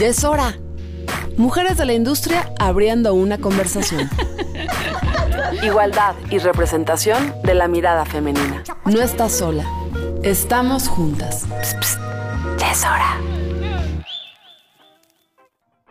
Ya es hora. Mujeres de la industria abriendo una conversación. Igualdad y representación de la mirada femenina. No estás sola. Estamos juntas. Ya es hora.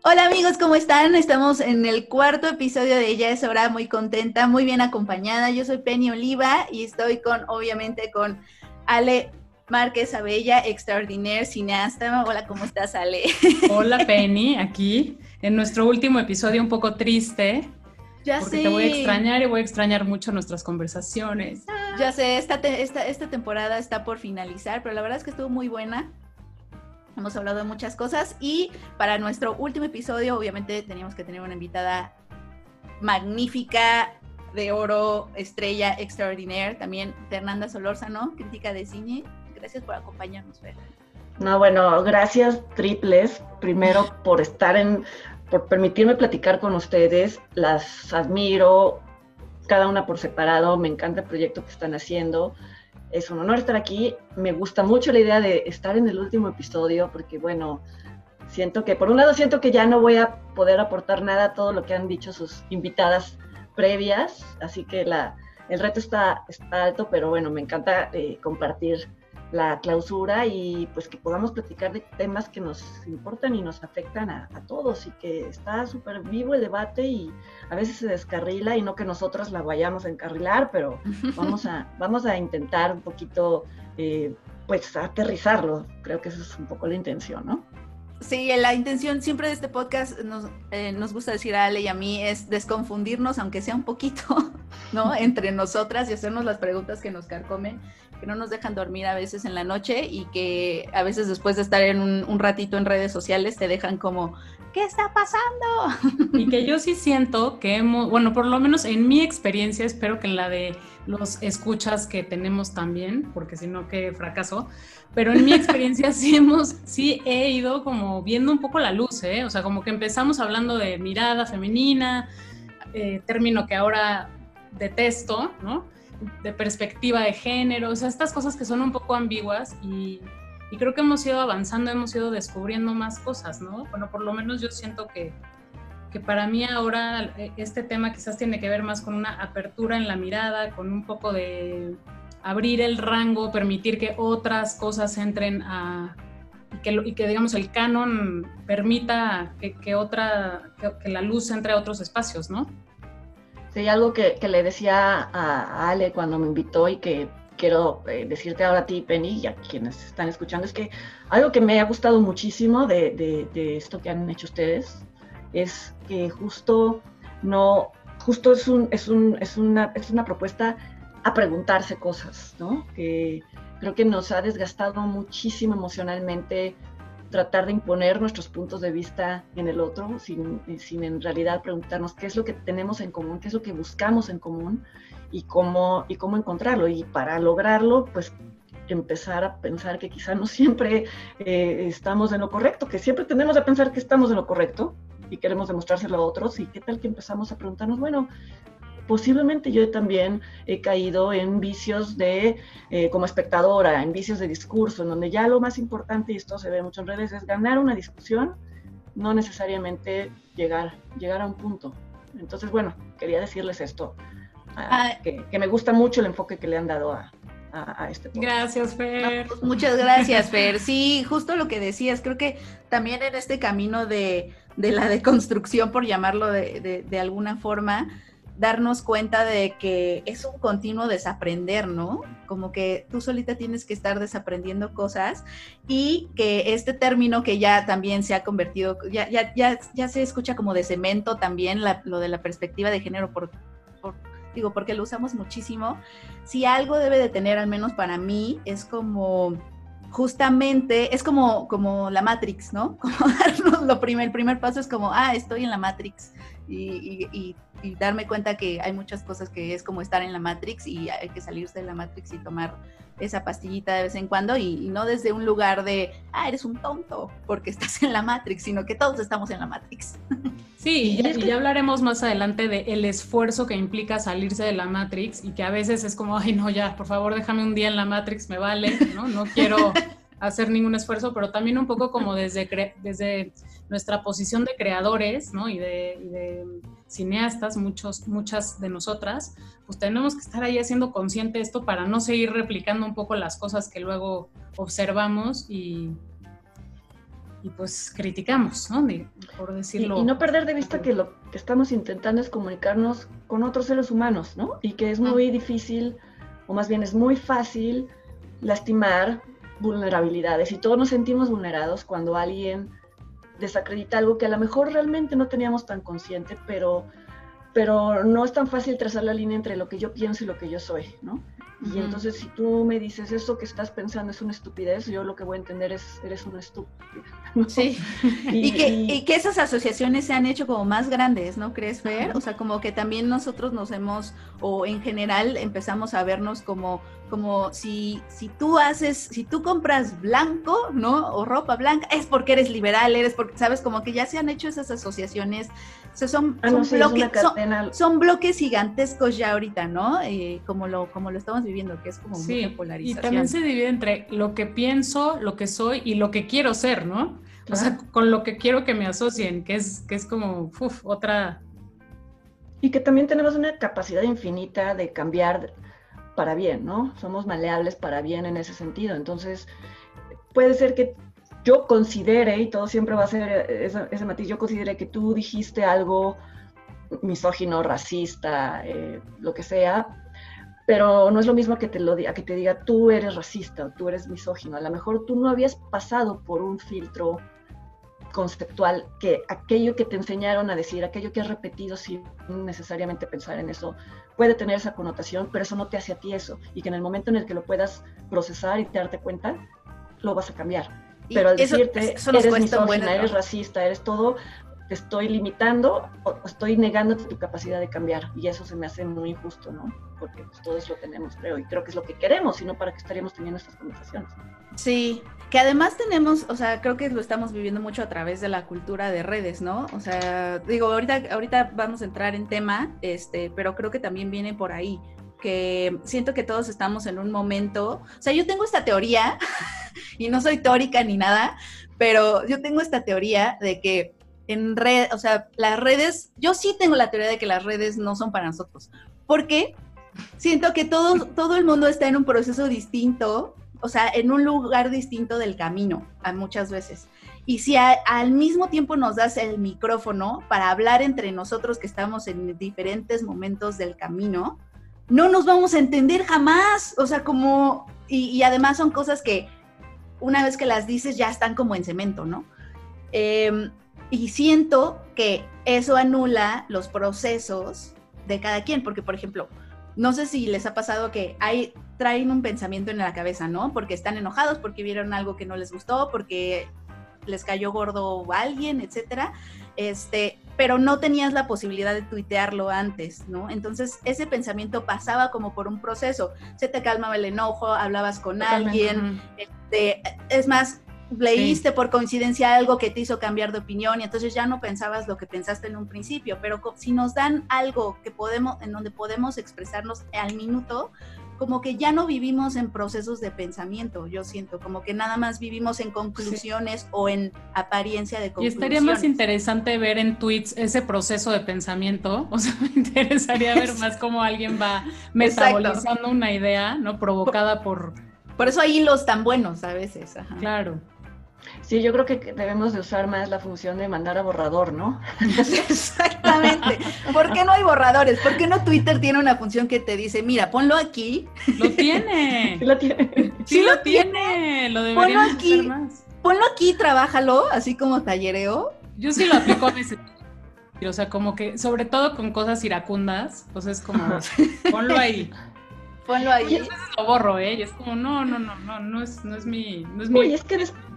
Hola amigos, ¿cómo están? Estamos en el cuarto episodio de Ya es hora, muy contenta, muy bien acompañada. Yo soy Penny Oliva y estoy con, obviamente, con Ale Márquez Abella, extraordinaire cineasta. Hola, ¿cómo estás, Ale? Hola, Penny, aquí en nuestro último episodio un poco triste. Ya porque sé. te voy a extrañar y voy a extrañar mucho nuestras conversaciones. Ya sé, esta, te- esta, esta temporada está por finalizar, pero la verdad es que estuvo muy buena. Hemos hablado de muchas cosas y para nuestro último episodio, obviamente, teníamos que tener una invitada magnífica, de oro, estrella, extraordinaire. También Fernanda Solórzano, crítica de cine. Gracias por acompañarnos, Fer. No, bueno, gracias triples, primero por estar en, por permitirme platicar con ustedes, las admiro, cada una por separado, me encanta el proyecto que están haciendo, es un honor estar aquí, me gusta mucho la idea de estar en el último episodio, porque bueno, siento que, por un lado siento que ya no voy a poder aportar nada a todo lo que han dicho sus invitadas previas, así que el reto está, está alto, pero bueno, me encanta eh, compartir la clausura y pues que podamos platicar de temas que nos importan y nos afectan a, a todos y que está súper vivo el debate y a veces se descarrila y no que nosotros la vayamos a encarrilar, pero vamos a, vamos a intentar un poquito eh, pues aterrizarlo, creo que esa es un poco la intención, ¿no? Sí, la intención siempre de este podcast nos, eh, nos gusta decir a Ale y a mí es desconfundirnos, aunque sea un poquito, ¿no? Entre nosotras y hacernos las preguntas que nos carcomen, que no nos dejan dormir a veces en la noche y que a veces después de estar en un, un ratito en redes sociales te dejan como, ¿qué está pasando? Y que yo sí siento que hemos, bueno, por lo menos en mi experiencia, espero que en la de los escuchas que tenemos también, porque si no, qué fracaso. Pero en mi experiencia sí hemos, sí he ido como viendo un poco la luz, ¿eh? O sea, como que empezamos hablando de mirada femenina, eh, término que ahora detesto, ¿no? De perspectiva de género, o sea, estas cosas que son un poco ambiguas y, y creo que hemos ido avanzando, hemos ido descubriendo más cosas, ¿no? Bueno, por lo menos yo siento que, que para mí ahora eh, este tema quizás tiene que ver más con una apertura en la mirada, con un poco de abrir el rango, permitir que otras cosas entren a... Y que, y que digamos el canon permita que, que otra, que, que la luz entre a otros espacios, ¿no? Sí, algo que, que le decía a, Ale cuando me invitó y que quiero eh, decirte ahora a ti, Penny, y a quienes están escuchando, es que algo que me ha gustado muchísimo de, de- de esto que han hecho ustedes es que justo no, justo es, un, es, un, es, una, es una propuesta a preguntarse cosas, ¿no? Que creo que nos ha desgastado muchísimo emocionalmente tratar de imponer nuestros puntos de vista en el otro, sin, sin en realidad preguntarnos qué es lo que tenemos en común, qué es lo que buscamos en común y cómo, y cómo encontrarlo. Y para lograrlo, pues empezar a pensar que quizá no siempre eh, estamos en lo correcto, que siempre tenemos a pensar que estamos en lo correcto y queremos demostrárselo a otros. Y qué tal que empezamos a preguntarnos, bueno, posiblemente yo también he caído en vicios de, eh, como espectadora, en vicios de discurso, en donde ya lo más importante, y esto se ve mucho en redes, es ganar una discusión, no necesariamente llegar, llegar a un punto. Entonces, bueno, quería decirles esto, ah, Ah. que, que me gusta mucho el enfoque que le han dado a, a, a este podcast. Gracias, Fer. Muchas gracias, Fer. Sí, justo lo que decías, creo que también en este camino de, de la deconstrucción, por llamarlo de, de- de alguna forma, darnos cuenta de que es un continuo desaprender, ¿no? Como que tú solita tienes que estar desaprendiendo cosas y que este término que ya también se ha convertido, ya, ya, ya, ya se escucha como de cemento también, lo de la perspectiva de género, digo, porque lo usamos muchísimo. Si algo debe de tener, al menos para mí, es como justamente, es como, como la Matrix, ¿no? Como darnos lo primer, el primer paso es como, ah, estoy en la Matrix. Y, y- y- darme cuenta que hay muchas cosas que es como estar en la Matrix y hay que salirse de la Matrix y tomar esa pastillita de vez en cuando y, y no desde un lugar de, ah, eres un tonto porque estás en la Matrix, sino que todos estamos en la Matrix. Sí, Y y, es y que- ya hablaremos más adelante de el esfuerzo que implica salirse de la Matrix y que a veces es como, ay, no, ya, por favor, déjame un día en la Matrix, me vale, ¿no? No quiero hacer ningún esfuerzo, pero también un poco como desde, desde nuestra posición de creadores, ¿no? Y de, cineastas, muchos, muchas de nosotras, pues tenemos que estar ahí haciendo consciente esto para no seguir replicando un poco las cosas que luego observamos y, y pues criticamos, ¿no? por decirlo. Y, no perder de vista que lo que estamos intentando es comunicarnos con otros seres humanos, ¿no? Y que es muy difícil, o más bien es muy fácil lastimar vulnerabilidades y todos nos sentimos vulnerados cuando alguien desacredita algo que a lo mejor realmente no teníamos tan consciente, pero, pero no es tan fácil trazar la línea entre lo que yo pienso y lo que yo soy, ¿no? Y entonces si tú me dices eso que estás pensando es una estupidez, yo lo que voy a entender es eres una estúpida. Sí. y, que, y, que, esas asociaciones se han hecho como más grandes, ¿no crees, Fer? O sea, como que también nosotros nos hemos, o en general empezamos a vernos como como si, si tú haces, si tú compras blanco, ¿no? O ropa blanca, es porque eres liberal, eres porque, ¿sabes? Como que ya se han hecho esas asociaciones. O sea, son, ah, son, bloques, gigantescos ya ahorita, ¿no? Eh, como, lo, como lo estamos viviendo, que es como sí, polarización. Y también se divide entre lo que pienso, lo que soy y lo que quiero ser, ¿no? O sea, con lo que quiero que me asocien, que es, que es como, otra... Y que también tenemos una capacidad infinita de cambiar para bien, ¿no? Somos maleables para bien en ese sentido. Entonces, puede ser que yo considere, y todo siempre va a ser ese, matiz, yo considere que tú dijiste algo misógino, racista, eh, lo que sea, pero no es lo mismo que te lo diga, que te diga tú eres racista o tú eres misógino. A lo mejor tú no habías pasado por un filtro conceptual que aquello que te enseñaron a decir, aquello que has repetido sin necesariamente pensar en eso, puede tener esa connotación, pero eso no te hace a ti eso. Y que en el momento en el que lo puedas procesar y te darte cuenta, lo vas a cambiar. Pero al decirte, eres misógina, eres racista, eres todo, te estoy limitando o estoy negando tu capacidad de cambiar. Y eso se me hace muy injusto, ¿no? Porque pues, todos lo tenemos, creo, y creo que es lo que queremos, sino para que estaríamos teniendo estas conversaciones. Sí, que además tenemos, o sea, creo que lo estamos viviendo mucho a través de la cultura de redes, ¿no? O sea, digo, ahorita, ahorita vamos a entrar en tema, este, pero creo que también viene por ahí, que siento que todos estamos en un momento, o sea, yo tengo esta teoría, y no soy tórica ni nada, pero yo tengo esta teoría de que en red, o sea, las redes, yo sí tengo la teoría de que las redes no son para nosotros, porque siento que todo, todo el mundo está en un proceso distinto o sea, en un lugar distinto del camino, a muchas veces. Y si al mismo tiempo nos das el micrófono para hablar entre nosotros que estamos en diferentes momentos del camino, no nos vamos a entender jamás. O sea, como, y, además son cosas que una vez que las dices ya están como en cemento, ¿no? Em, y siento que eso anula los procesos de cada quien, porque por ejemplo, no sé si les ha pasado que hay, traen un pensamiento en la cabeza, ¿no? Porque están enojados, porque vieron algo que no les gustó, porque les cayó gordo alguien, etcétera. Este, pero no tenías la posibilidad de tuitearlo antes, ¿no? Entonces ese pensamiento pasaba como por un proceso. Se te calmaba el enojo, hablabas con alguien, este, es más, leíste por coincidencia algo que te hizo cambiar de opinión y entonces ya no pensabas lo que pensaste en un principio, pero si nos dan algo que podemos, en donde podemos expresarnos al minuto, como que ya no vivimos en procesos de pensamiento, yo siento, como que nada más vivimos en conclusiones o en apariencia de conclusiones. Y estaría más interesante ver en tweets ese proceso de pensamiento, o sea, me interesaría ver más cómo alguien va metabolizando una idea, ¿no? Provocada por... Por eso hay hilos tan buenos a veces. Ajá. Claro. Sí, yo creo que debemos de usar más la función de mandar a borrador, ¿no? Exactamente. ¿Por qué no hay borradores? ¿Por qué no Twitter tiene una función que te dice, mira, ponlo aquí? Lo tiene. Sí lo tiene. Sí, lo tiene. Lo deberíamos ponlo aquí, más. Ponlo aquí, trabájalo, así como tallereo. Yo sí lo aplico a veces. O sea, como que, sobre todo con cosas iracundas, pues es como, ponlo ahí. Ponlo ahí. Y veces lo borro, ¿eh? Y es como, no, no, no, no, no es, no es mi... No es mi... Oye, es que después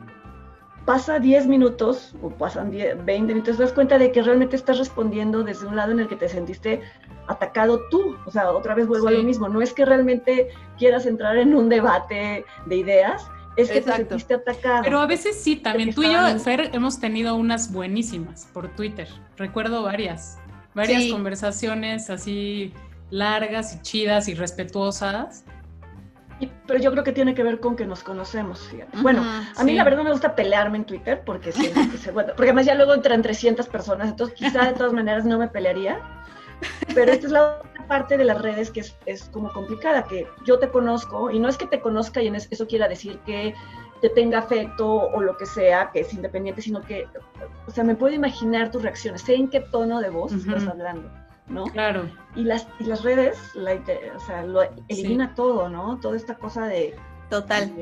pasa 10 minutos o pasan 10, 20 minutos, te das cuenta de que realmente estás respondiendo desde un lado en el que te sentiste atacado tú. O sea, otra vez vuelvo a lo mismo. No es que realmente quieras entrar en un debate de ideas, es que te sentiste atacado. Pero a veces sí, también tú y yo, Fer, hemos tenido unas buenísimas por Twitter. Recuerdo varias, varias conversaciones así largas y chidas y respetuosas pero yo creo que tiene que ver con que nos conocemos, Bueno, a mí la verdad me gusta pelearme en Twitter porque siento que se porque además ya luego entran 300 personas, entonces quizá de todas maneras no me pelearía. Pero esta es la otra parte de las redes que es, es, como complicada, que yo te conozco y no es que te conozca y en eso quiera decir que te tenga afecto o lo que sea, que es independiente, sino que, o sea, me puedo imaginar tus reacciones, sé en qué tono de voz estás hablando. ¿No? Claro. Y las, y las redes, o sea, lo elimina todo, ¿no? Toda esta cosa de... Total.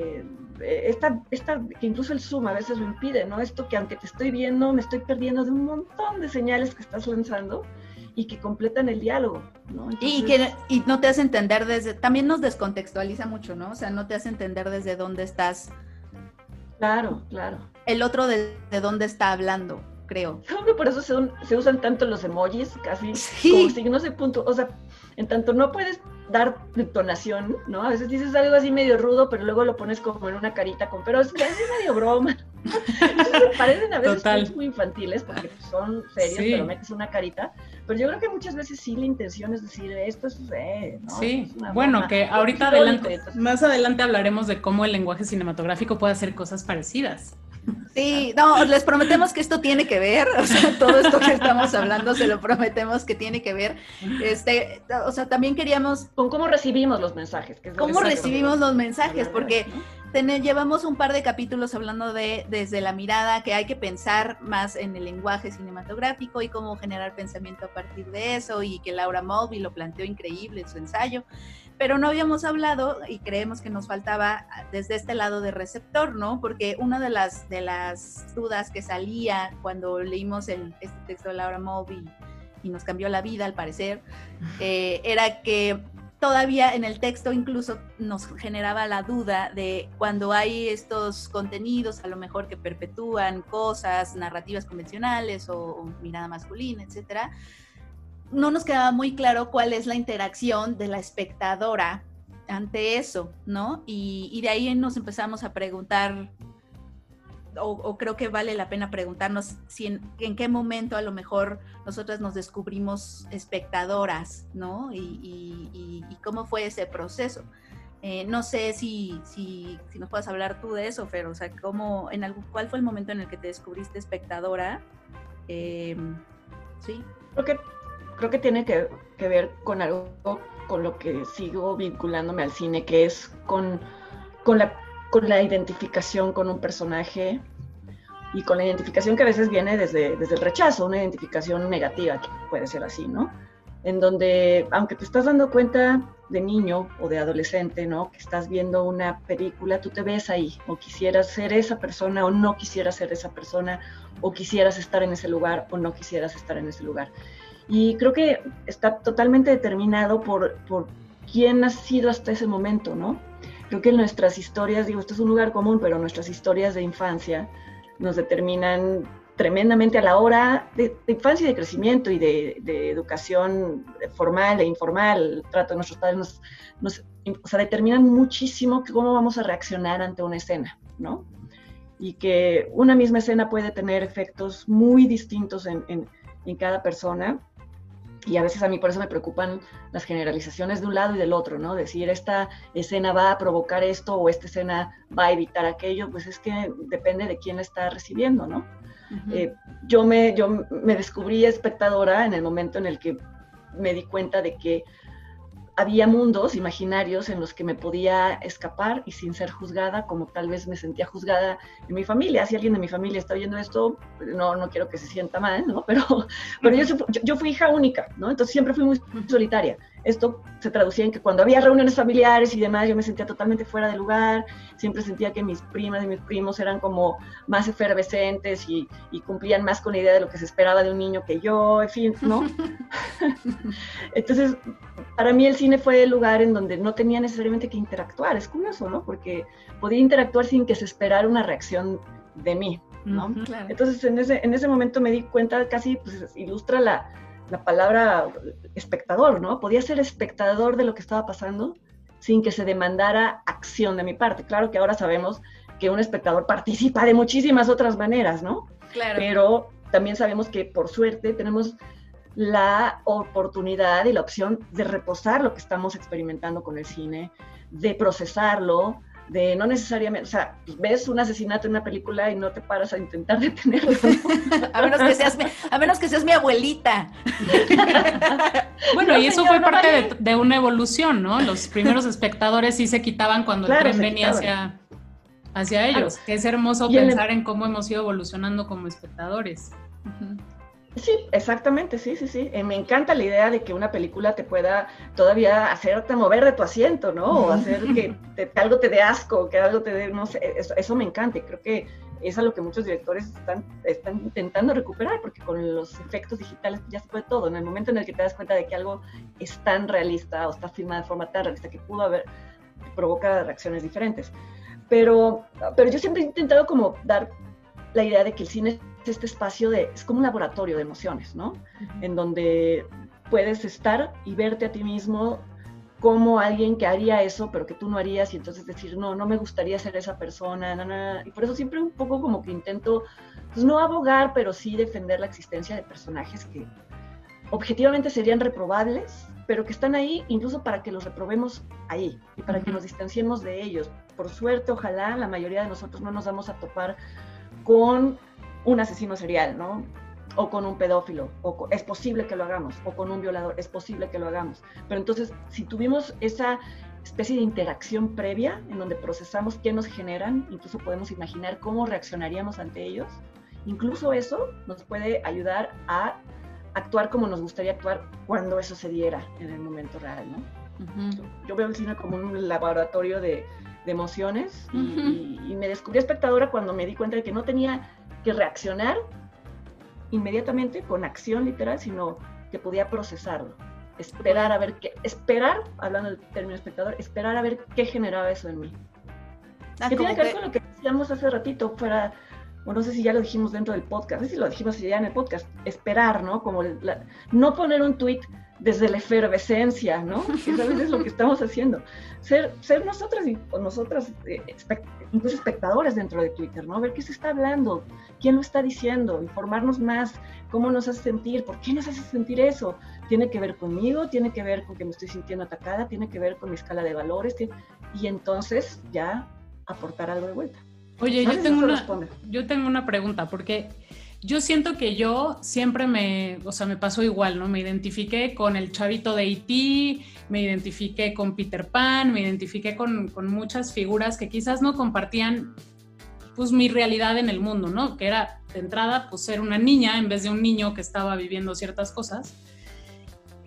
esta, esta, que incluso el Zoom a veces lo impide, ¿no? Esto que aunque te estoy viendo, me estoy perdiendo de un montón de señales que estás lanzando y que completan el diálogo, ¿no? y que y no te hace entender desde, también nos descontextualiza mucho, ¿no? O sea, no te hace entender desde dónde estás. Claro, claro. El otro de, de dónde está hablando creo. Creo que por eso se, usan tanto los emojis, casi como signos de punto. O sea, en tanto no puedes dar detonación, ¿no? A veces dices algo así medio rudo, pero luego lo pones como en una carita con, pero es es medio broma. parecen a veces muy infantiles porque son serios, pero metes una carita. Pero yo creo que muchas veces sí la intención es decir, esto sucede, ¿no? Sí, bueno, que ahorita adelante, más adelante hablaremos de cómo el lenguaje cinematográfico puede hacer cosas parecidas. Sí, no, les prometemos que esto tiene que ver, o sea, todo esto que estamos hablando se lo prometemos que tiene que ver. Este, o sea, también queríamos con cómo recibimos los mensajes, cómo recibimos los mensajes, porque llevamos un par de capítulos hablando de desde la mirada que hay que pensar más en el lenguaje cinematográfico y cómo generar pensamiento a partir de eso y que Laura Mulvey lo planteó increíble en su ensayo pero no habíamos hablado y creemos que nos faltaba desde este lado de receptor, ¿no? Porque una de las, de las dudas que salía cuando leímos el, este texto de Laura Moby y nos cambió la vida al parecer, eh, era que todavía en el texto incluso nos generaba la duda de cuando hay estos contenidos a lo mejor que perpetúan cosas, narrativas convencionales o, mirada masculina, etcétera, no nos quedaba muy claro cuál es la interacción de la espectadora ante eso, ¿no? Y, de ahí nos empezamos a preguntar, o, creo que vale la pena preguntarnos si en, qué momento a lo mejor nosotras nos descubrimos espectadoras, ¿no? Y, cómo fue ese proceso. Eh, no sé si, si, si, nos puedes hablar tú de eso, Fer, o sea, ¿cómo, en algún, ¿cuál fue el momento en el que te descubriste espectadora? Eh, sí. Creo que creo que tiene que, ver con algo con lo que sigo vinculándome al cine, que es con, con, la, con la identificación con un personaje y con la identificación que a veces viene desde, desde el rechazo, una identificación negativa, que puede ser así, ¿no? En donde, aunque te estás dando cuenta de niño o de adolescente, ¿no? Que estás viendo una película, tú te ves ahí, o quisieras ser esa persona, o no quisieras ser esa persona, o quisieras estar en ese lugar, o no quisieras estar en ese lugar. Y creo que está totalmente determinado por, por quién ha sido hasta ese momento, ¿no? Creo que nuestras historias, digo, esto es un lugar común, pero nuestras historias de infancia nos determinan tremendamente a la hora de, infancia y de crecimiento y de, educación formal e informal, el trato de nuestros padres, nos, nos, o sea, determinan muchísimo cómo vamos a reaccionar ante una escena, ¿no? Y que una misma escena puede tener efectos muy distintos en, en, en cada persona y a veces a mí por eso me preocupan las generalizaciones de un lado y del otro, ¿no? Decir, esta escena va a provocar esto o esta escena va a evitar aquello, pues es que depende de quién la está recibiendo, ¿no? Eh, yo, me, yo me descubrí espectadora en el momento en el que me di cuenta de que había mundos imaginarios en los que me podía escapar y sin ser juzgada, como tal vez me sentía juzgada en mi familia. Si alguien de mi familia está oyendo esto, no, no quiero que se sienta mal, ¿no? Pero, pero yo, yo, fui hija única, ¿no? Entonces siempre fui muy solitaria. Esto se traducía en que cuando había reuniones familiares y demás, yo me sentía totalmente fuera de lugar, siempre sentía que mis primas y mis primos eran como más efervescentes y, y cumplían más con la idea de lo que se esperaba de un niño que yo, en fin, ¿no? Entonces, para mí el cine fue el lugar en donde no tenía necesariamente que interactuar, es curioso, ¿no? Porque podía interactuar sin que se esperara una reacción de mí, ¿no? Entonces, en ese, en ese momento me di cuenta, casi pues, ilustra la la palabra espectador, ¿no? Podía ser espectador de lo que estaba pasando sin que se demandara acción de mi parte. Claro que ahora sabemos que un espectador participa de muchísimas otras maneras, ¿no? Claro. Pero también sabemos que por suerte tenemos la oportunidad y la opción de reposar lo que estamos experimentando con el cine, de procesarlo, de no necesariamente, o sea, ves un asesinato en una película y no te paras a intentar detenerlo. a, menos que seas mi, a menos que seas mi abuelita. bueno, y eso fue parte de, una evolución, ¿no? Los primeros espectadores sí se quitaban cuando el tren venía hacia, hacia ellos. Que es hermoso pensar en cómo hemos ido evolucionando como espectadores. Sí, exactamente, sí, sí, sí. Eh, me encanta la idea de que una película te pueda todavía hacerte mover de tu asiento, ¿no? O hacer que, algo te dé asco, que algo te dé, no sé, eso, me encanta y creo que es a lo que muchos directores están, están intentando recuperar, porque con los efectos digitales ya se puede todo. En el momento en el que te das cuenta de que algo es tan realista o está filmado de forma tan realista que pudo haber, provoca reacciones diferentes. Pero, pero yo siempre he intentado como dar la idea de que el cine este espacio de, es como un laboratorio de emociones, ¿no? En donde puedes estar y verte a ti mismo como alguien que haría eso, pero que tú no harías, y entonces decir, no, no me gustaría ser esa persona, y por eso siempre un poco como que intento, pues no abogar, pero sí defender la existencia de personajes que objetivamente serían reprobables, pero que están ahí incluso para que los reprobemos ahí y para que nos distanciemos de ellos. Por suerte, ojalá la mayoría de nosotros no nos vamos a topar con un asesino serial, ¿no? O con un pedófilo, o es posible que lo hagamos, o con un violador, es posible que lo hagamos. Pero entonces, si tuvimos esa especie de interacción previa en donde procesamos qué nos generan, incluso podemos imaginar cómo reaccionaríamos ante ellos, incluso eso nos puede ayudar a actuar como nos gustaría actuar cuando eso se diera en el momento real, ¿no? Yo veo el cine como un laboratorio de, emociones y, y, me descubrí espectadora cuando me di cuenta de que no tenía que reaccionar inmediatamente con acción literal, sino que podía procesarlo. Esperar a ver qué, esperar, hablando del término espectador, esperar a ver qué generaba eso en mí. Ah, que tiene que ver con lo que decíamos hace ratito, fuera, no sé si ya lo dijimos dentro del podcast, no sé si lo dijimos ya en el podcast, esperar, ¿no? Como no poner un tweet desde la efervescencia, ¿no? Que a veces es lo que estamos haciendo. Ser, ser nosotras y nosotras, eh, incluso espectadores dentro de Twitter, ¿no? Ver qué se está hablando, quién lo está diciendo, informarnos más, cómo nos hace sentir, por qué nos hace sentir eso. Tiene que ver conmigo, tiene que ver con que me estoy sintiendo atacada, tiene que ver con mi escala de valores, y entonces ya aportar algo de vuelta. Oye, yo, tengo una, yo tengo una pregunta, porque yo siento que yo siempre me, o sea, me pasó igual, ¿no? Me identifiqué con el chavito de E.T., me identifiqué con Peter Pan, me identifiqué con, con, muchas figuras que quizás no compartían, pues, mi realidad en el mundo, ¿no? Que era, de entrada, pues, ser una niña en vez de un niño que estaba viviendo ciertas cosas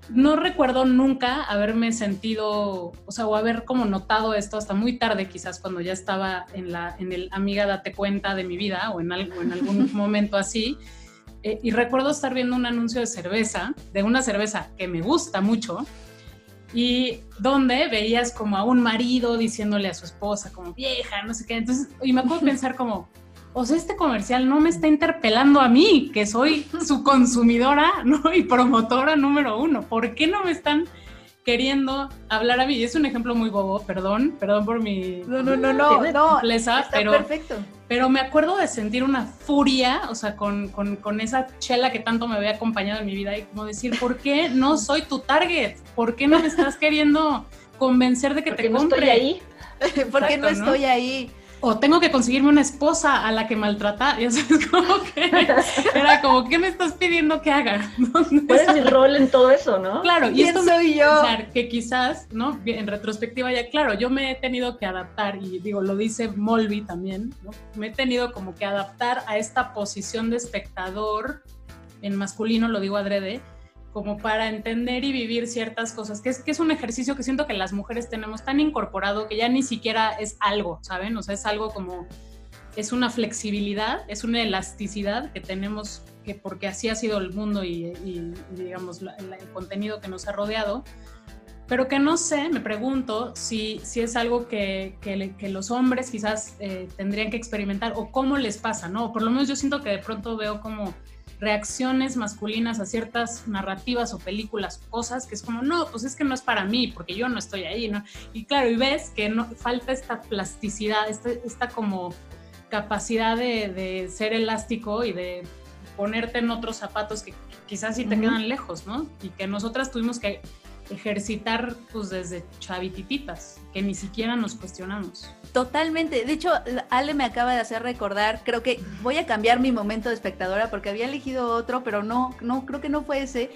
no recuerdo nunca haberme sentido, o sea, o haber como notado esto hasta muy tarde, quizás cuando ya estaba en, la, en el amiga date cuenta de mi vida o en, algo, en algún momento así. Eh, y recuerdo estar viendo un anuncio de cerveza, de una cerveza que me gusta mucho, y donde veías como a un marido diciéndole a su esposa como vieja, no sé qué. Entonces, y me acuerdo pensar como, o sea, este comercial no me está interpelando a mí, que soy su consumidora ¿no? y promotora número uno. ¿Por qué no me están queriendo hablar a mí? Es un ejemplo muy bobo, perdón, perdón por mi... No, no, no, no, no, pero, perfecto. Pero me acuerdo de sentir una furia, o sea, con, con, esa chela que tanto me había acompañado en mi vida y como decir, ¿por qué no soy tu target? ¿Por qué no me estás queriendo convencer de que te compre? No estoy ahí. ¿Por qué no estoy ahí? O tengo que conseguirme una esposa a la que maltratar. Ya sabes, como que era como, ¿qué me estás pidiendo que haga? ¿Cuál es mi rol en todo eso, no? Claro, y esto soy yo? que quizás, ¿no? En retrospectiva ya, claro, yo me he tenido que adaptar, y digo, lo dice Molby también, ¿no? Me he tenido como que adaptar a esta posición de espectador, en masculino lo digo adrede, como para entender y vivir ciertas cosas, que es, que es un ejercicio que siento que las mujeres tenemos tan incorporado que ya ni siquiera es algo, ¿saben? O sea, es algo como, es una flexibilidad, es una elasticidad que tenemos, que porque así ha sido el mundo y, digamos, el contenido que nos ha rodeado, pero que no sé, me pregunto si, si es algo que, que, los hombres quizás eh, tendrían que experimentar o cómo les pasa, ¿no? por lo menos yo siento que de pronto veo como reacciones masculinas a ciertas narrativas o películas, cosas que es como, no, pues es que no es para mí, porque yo no estoy ahí, ¿no? Y claro, y ves que no, falta esta plasticidad, esta, esta como capacidad de, ser elástico y de ponerte en otros zapatos que, quizás sí te quedan lejos, ¿no? Y que nosotras tuvimos que ejercitar pues desde chavitititas, que ni siquiera nos cuestionamos. Totalmente. De hecho, Ale me acaba de hacer recordar, creo que voy a cambiar mi momento de espectadora porque había elegido otro, pero no, no, creo que no fue ese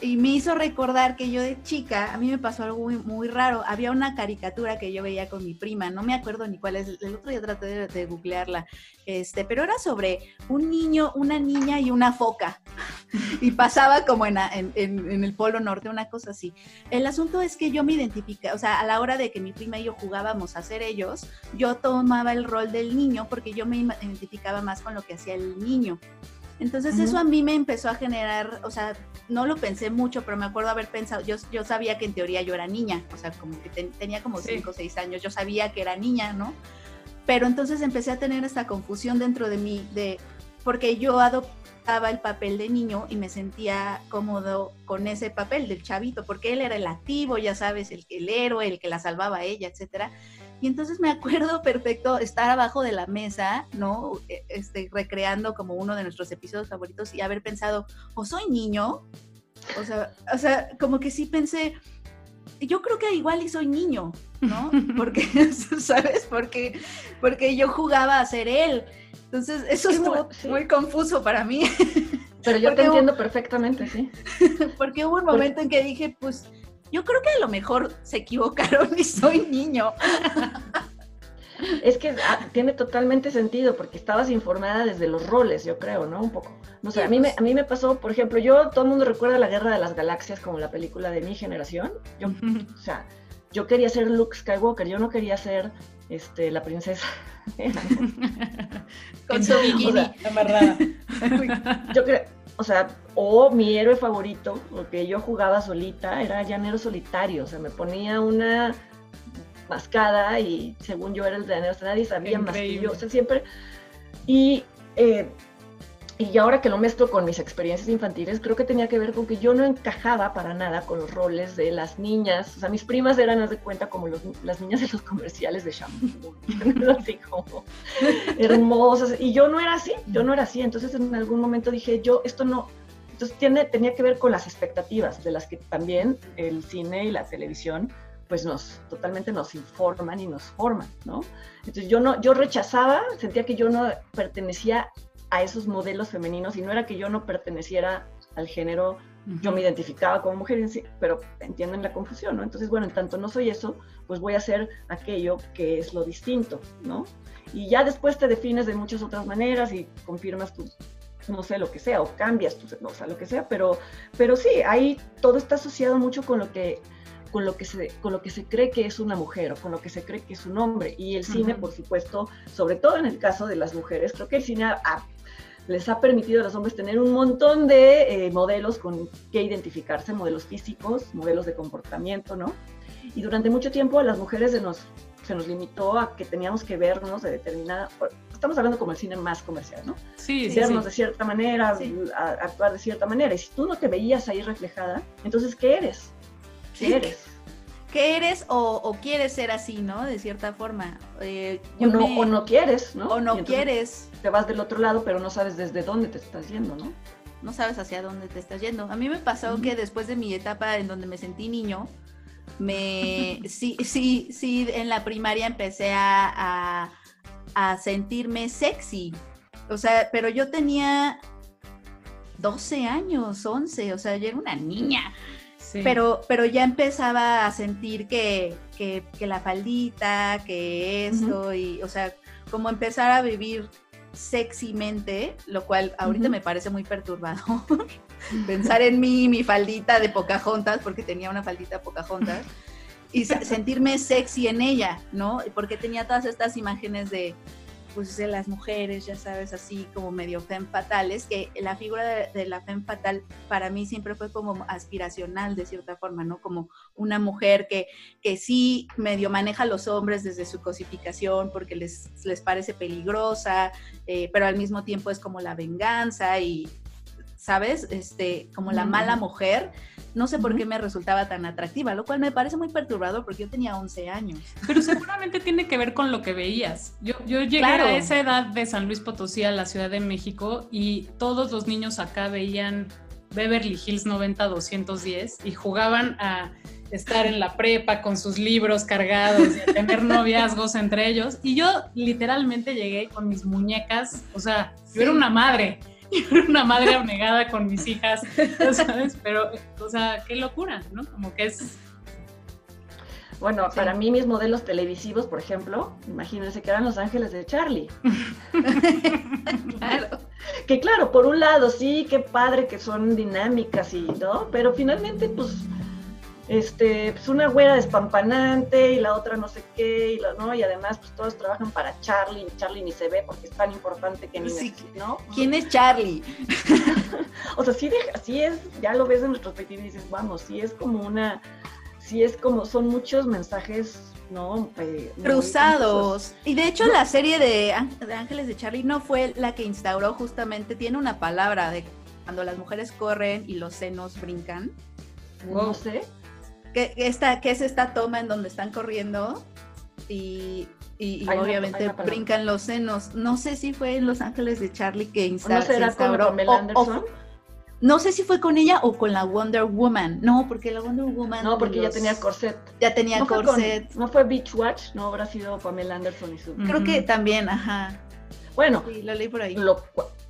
y me hizo recordar que yo de chica, a mí me pasó algo muy, muy, raro. Había una caricatura que yo veía con mi prima, no me acuerdo ni cuál es, el otro día traté de, googlearla, este, pero era sobre un niño, una niña y una foca. y pasaba como en, en, el Polo Norte, una cosa así. El asunto es que yo me identifica, o sea, a la hora de que mi prima y yo jugábamos a ser ellos, yo tomaba el rol del niño porque yo me identificaba más con lo que hacía el niño. Entonces eso a mí me empezó a generar, o sea, no lo pensé mucho, pero me acuerdo haber pensado, yo, yo sabía que en teoría yo era niña, o sea, como que tenía como 5 o 6 años, yo sabía que era niña, ¿no? Pero entonces empecé a tener esta confusión dentro de mí, de, porque yo adoptaba el papel de niño y me sentía cómodo con ese papel del chavito, porque él era el activo, ya sabes, el, el héroe, el que la salvaba a ella, etcétera. Y entonces me acuerdo perfecto estar abajo de la mesa, ¿no? E, este, recreando como uno de nuestros episodios favoritos y haber pensado, o soy niño, o sea, o sea, como que sí pensé, yo creo que igual y soy niño, ¿no? Porque, ¿sabes? Porque, porque yo jugaba a ser él. Entonces, eso es muy, confuso para mí. Pero yo te entiendo perfectamente, sí. Porque hubo un momento en que dije, pues, yo creo que a lo mejor se equivocaron y soy niño. Es que ah, tiene totalmente sentido porque estabas informada desde los roles, yo creo, ¿no? Un poco. No sé, a, mí me, a mí me pasó, por ejemplo, yo, todo el mundo recuerda la Guerra de las Galaxias como la película de mi generación. Yo, o sea, yo quería ser Luke Skywalker, yo no quería ser este, la princesa. Con su bikini amarrada. yo creo, o sea, o mi héroe favorito, porque yo jugaba solita, era llanero solitario, o sea, me ponía una mascada y según yo era el llanero, nadie sabía más que yo, o sea, siempre. Y, eh, y ahora que lo mezclo con mis experiencias infantiles, creo que tenía que ver con que yo no encajaba para nada con los roles de las niñas, o sea, mis primas eran, haz de cuenta, como las niñas de los comerciales de shampoo, así como hermosas, y yo no era así, yo no era así, entonces en algún momento dije, yo, esto no, entonces tiene, tenía que ver con las expectativas de las que también el cine y la televisión pues nos totalmente nos informan y nos forman, ¿no? Entonces yo no yo rechazaba, sentía que yo no pertenecía a esos modelos femeninos y no era que yo no perteneciera al género, yo me identificaba como mujer, pero entienden la confusión, ¿no? Entonces, bueno, en tanto no soy eso, pues voy a hacer aquello que es lo distinto, ¿no? Y ya después te defines de muchas otras maneras y confirmas tus no sé, lo que sea, o cambias tu, o sea, lo que sea, pero, pero sí, ahí todo está asociado mucho con lo que con lo que se con lo que se cree que es una mujer o con lo que se cree que es un hombre y el cine por supuesto sobre todo en el caso de las mujeres creo que el cine les ha permitido a los hombres tener un montón de eh, modelos con que identificarse modelos físicos modelos de comportamiento no y durante mucho tiempo a las mujeres se nos se nos limitó a que teníamos que vernos de determinada estamos hablando como el cine más comercial, ¿no? Sí, Vernos de cierta manera, actuar de cierta manera. Y si tú no te veías ahí reflejada, entonces, ¿qué eres? ¿Qué eres? ¿Qué eres o, quieres ser así, ¿no? De cierta forma. Eh, o, no, quieres, ¿no? O no quieres. Te vas del otro lado, pero no sabes desde dónde te estás yendo, ¿no? No sabes hacia dónde te estás yendo. A mí me pasó que después de mi etapa en donde me sentí niño, me sí, sí, sí, en la primaria empecé a a sentirme sexy. O sea, pero yo tenía 12 años, 11, o sea, yo era una niña. Pero, pero ya empezaba a sentir que, que, la faldita, que esto, y, o sea, como empezar a vivir sexymente, lo cual ahorita me parece muy perturbador. Pensar en mí, mi faldita de Pocahontas, porque tenía una faldita Pocahontas y sentirme sexy en ella, ¿no? Porque tenía todas estas imágenes de, pues, de las mujeres, ya sabes, así como medio femme fatales, que la figura de, la femme fatal para mí siempre fue como aspiracional de cierta forma, ¿no? Como una mujer que, que sí medio maneja a los hombres desde su cosificación porque les, les parece peligrosa, eh, pero al mismo tiempo es como la venganza y, ¿sabes? Este, como la mala mujer no sé por qué me resultaba tan atractiva, lo cual me parece muy perturbador porque yo tenía 11 años. Pero seguramente tiene que ver con lo que veías. Yo, yo llegué a esa edad de San Luis Potosí a la Ciudad de México y todos los niños acá veían Beverly Hills 90-210 y jugaban a estar en la prepa con sus libros cargados y a tener noviazgos entre ellos. Y yo literalmente llegué con mis muñecas, o sea, yo era una madre, yo era una madre abnegada con mis hijas, ¿sabes? Pero, o sea, qué locura, ¿no? Como que es... Bueno, para mí mis modelos televisivos, por ejemplo, imagínense que eran Los Ángeles de Charlie. claro. Que claro, por un lado, sí, qué padre que son dinámicas y, ¿no? Pero finalmente, pues, este, pues una güera despampanante y la otra no sé qué, y, ¿no? y además pues todos trabajan para Charlie, y Charlie ni se ve porque es tan importante que ni sí. ¿no? ¿Quién es Charlie? o sea, sí, sí es, ya lo ves en retrospectiva y dices, vamos, sí es como una, sí es como, son muchos mensajes, ¿no? Eh, Cruzados. Y de hecho la serie de, de Ángeles de Charlie no fue la que instauró justamente, tiene una palabra de cuando las mujeres corren y los senos brincan. No sé que, esta, que es esta toma en donde están corriendo y, y, obviamente brincan los senos. No sé si fue en Los Ángeles de Charlie que instauró. ¿No será con Pamela Anderson? no sé si fue con ella o con la Wonder Woman. No, porque la Wonder Woman. No, porque ya tenía corset. Ya tenía corset. ¿No fue Beach Watch? No habrá sido Pamela Anderson y su. Creo que también, ajá. Bueno, sí, lo leí por ahí. Lo,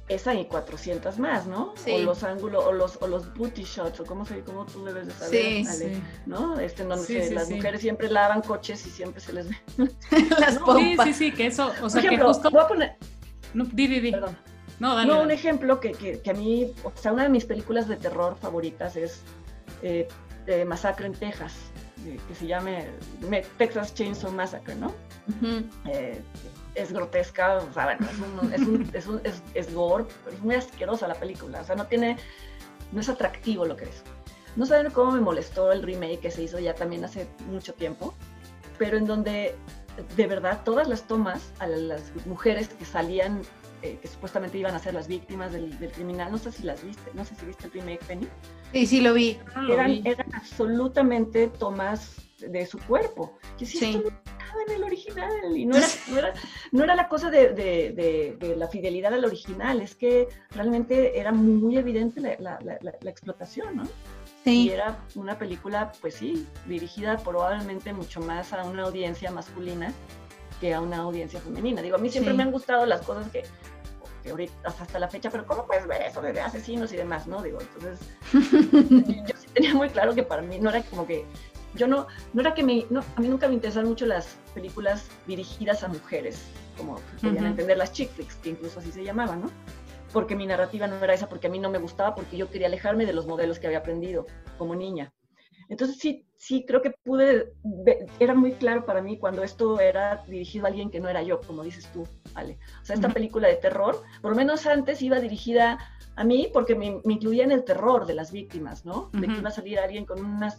esa y 400 más, ¿no? Sí. O los ángulos, o los, o los booty shots, o cómo, se, cómo tú debes de saber, sí, ¿no? Este, en donde las mujeres siempre lavan coches y siempre se les ve las pompas. Sí, sí, sí, que eso, o sea, ejemplo, que justo... voy a poner... No, di, di, di. Perdón. No, dale, no dale. un ejemplo que, que, que, a mí, o sea, una de mis películas de terror favoritas es eh, eh, Masacre en Texas, eh, que se llama Texas Chainsaw Massacre, ¿no? Uh -huh. Es grotesca, o sea, bueno, es, un, es, un, es, un, es, es, gore, pero es muy asquerosa la película, o sea, no tiene, no es atractivo lo que es. No saben cómo me molestó el remake que se hizo ya también hace mucho tiempo, pero en donde de verdad todas las tomas a las mujeres que salían, eh, que supuestamente iban a ser las víctimas del, del, criminal, no sé si las viste, no sé si viste el remake, Penny. Sí, sí lo vi. No lo eran, vi. eran absolutamente tomas de su cuerpo. Y sí. esto no estaba en el original. Y no era, no era, no era la cosa de, de, de, de, la fidelidad al original, es que realmente era muy evidente la, la, la, la explotación, ¿no? Sí. Y era una película, pues sí, dirigida probablemente mucho más a una audiencia masculina que a una audiencia femenina. Digo, a mí siempre sí. me han gustado las cosas que, que ahorita hasta la fecha, pero ¿cómo puedes ver eso de asesinos y demás, no? Digo, entonces, yo sí tenía muy claro que para mí no era como que yo no, no era que me, no, a mí nunca me interesaron mucho las películas dirigidas a mujeres, como podían uh -huh. entender las chick flicks, que incluso así se llamaban, ¿no? Porque mi narrativa no era esa, porque a mí no me gustaba, porque yo quería alejarme de los modelos que había aprendido como niña. Entonces sí, sí creo que pude, era muy claro para mí cuando esto era dirigido a alguien que no era yo, como dices tú, Ale. O sea, esta uh -huh. película de terror, por lo menos antes iba dirigida a mí porque me, me, incluía en el terror de las víctimas, ¿no? De uh -huh. que iba a salir alguien con una,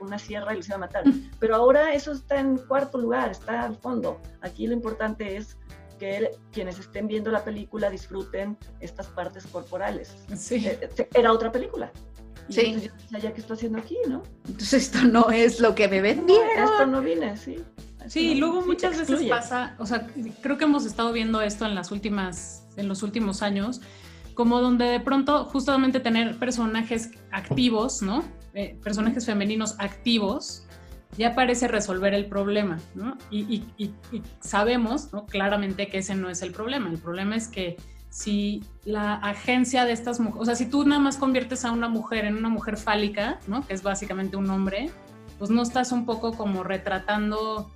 una sierra y los iba a matar. Pero ahora eso está en cuarto lugar, está al fondo. Aquí lo importante es que quienes estén viendo la película disfruten estas partes corporales. Sí. Era otra película. Y sí. Entonces yo decía, ¿ya qué estoy haciendo aquí, no? Entonces esto no es lo que me vendieron. Esto no vine, sí. Sí, luego muchas veces pasa, o sea, creo que hemos estado viendo esto en las últimas, en los últimos años, como donde de pronto justamente tener personajes activos, ¿no? Eh, personajes femeninos activos, ya parece resolver el problema, ¿no? Y, y, y, y, sabemos, ¿no? Claramente que ese no es el problema. El problema es que si la agencia de estas mujeres, o sea, si tú nada más conviertes a una mujer en una mujer fálica, ¿no? Que es básicamente un hombre, pues no estás un poco como retratando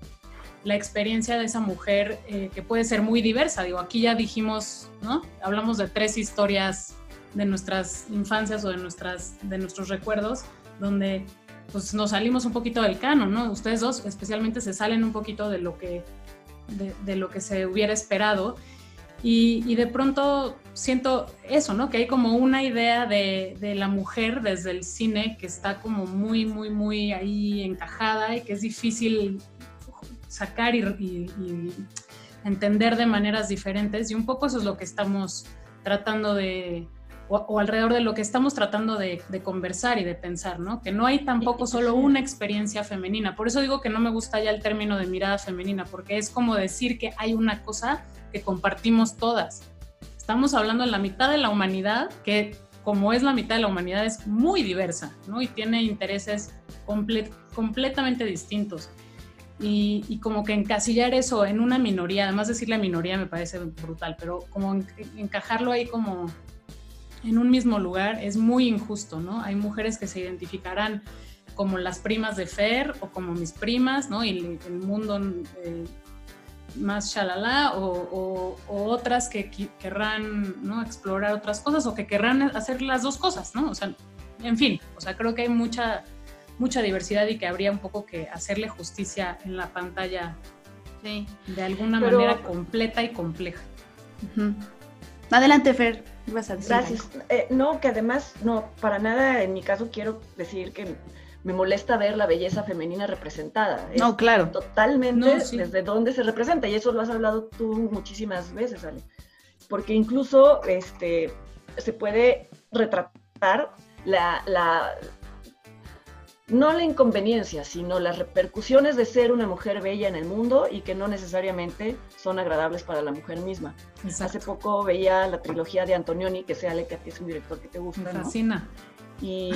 la experiencia de esa mujer eh, que puede ser muy diversa. Digo, aquí ya dijimos, ¿no? Hablamos de tres historias de nuestras infancias o de, nuestras, de nuestros recuerdos, donde pues nos salimos un poquito del canon, ¿no? Ustedes dos especialmente se salen un poquito de lo que, de, de lo que se hubiera esperado. Y, de pronto siento eso, ¿no? Que hay como una idea de, de, la mujer desde el cine que está como muy, muy, muy ahí encajada y que es difícil sacar y, entender de maneras diferentes y un poco eso es lo que estamos tratando de, o, o alrededor de lo que estamos tratando de, de, conversar y de pensar, ¿no? Que no hay tampoco solo una experiencia femenina, por eso digo que no me gusta ya el término de mirada femenina, porque es como decir que hay una cosa que compartimos todas. Estamos hablando de la mitad de la humanidad que como es la mitad de la humanidad, es muy diversa, ¿no? Y tiene intereses completamente distintos. Y, como que encasillar eso en una minoría, además decir la minoría me parece brutal, pero como encajarlo ahí como en un mismo lugar es muy injusto, ¿no? Hay mujeres que se identificarán como las primas de Fer o como mis primas, ¿no? Y el, mundo eh, más shalala o, otras que querrán ¿no? explorar otras cosas o que querrán hacer las dos cosas, ¿no? O sea, en fin, o sea, creo que hay mucha, mucha diversidad y que habría un poco que hacerle justicia en la pantalla sí. de alguna manera completa y compleja. Adelante, Fer. Gracias. Eh, no, que además, no, para nada en mi caso quiero decir que me molesta ver la belleza femenina representada. no, claro. Totalmente desde dónde se representa, y eso lo has hablado tú muchísimas veces, Ale. Porque incluso este, se puede retratar la, la, no la inconveniencia, sino las repercusiones de ser una mujer bella en el mundo y que no necesariamente son agradables para la mujer misma. Hace poco veía la trilogía de Antonioni, que sea que a ti es un director que te gusta. Me fascina. Y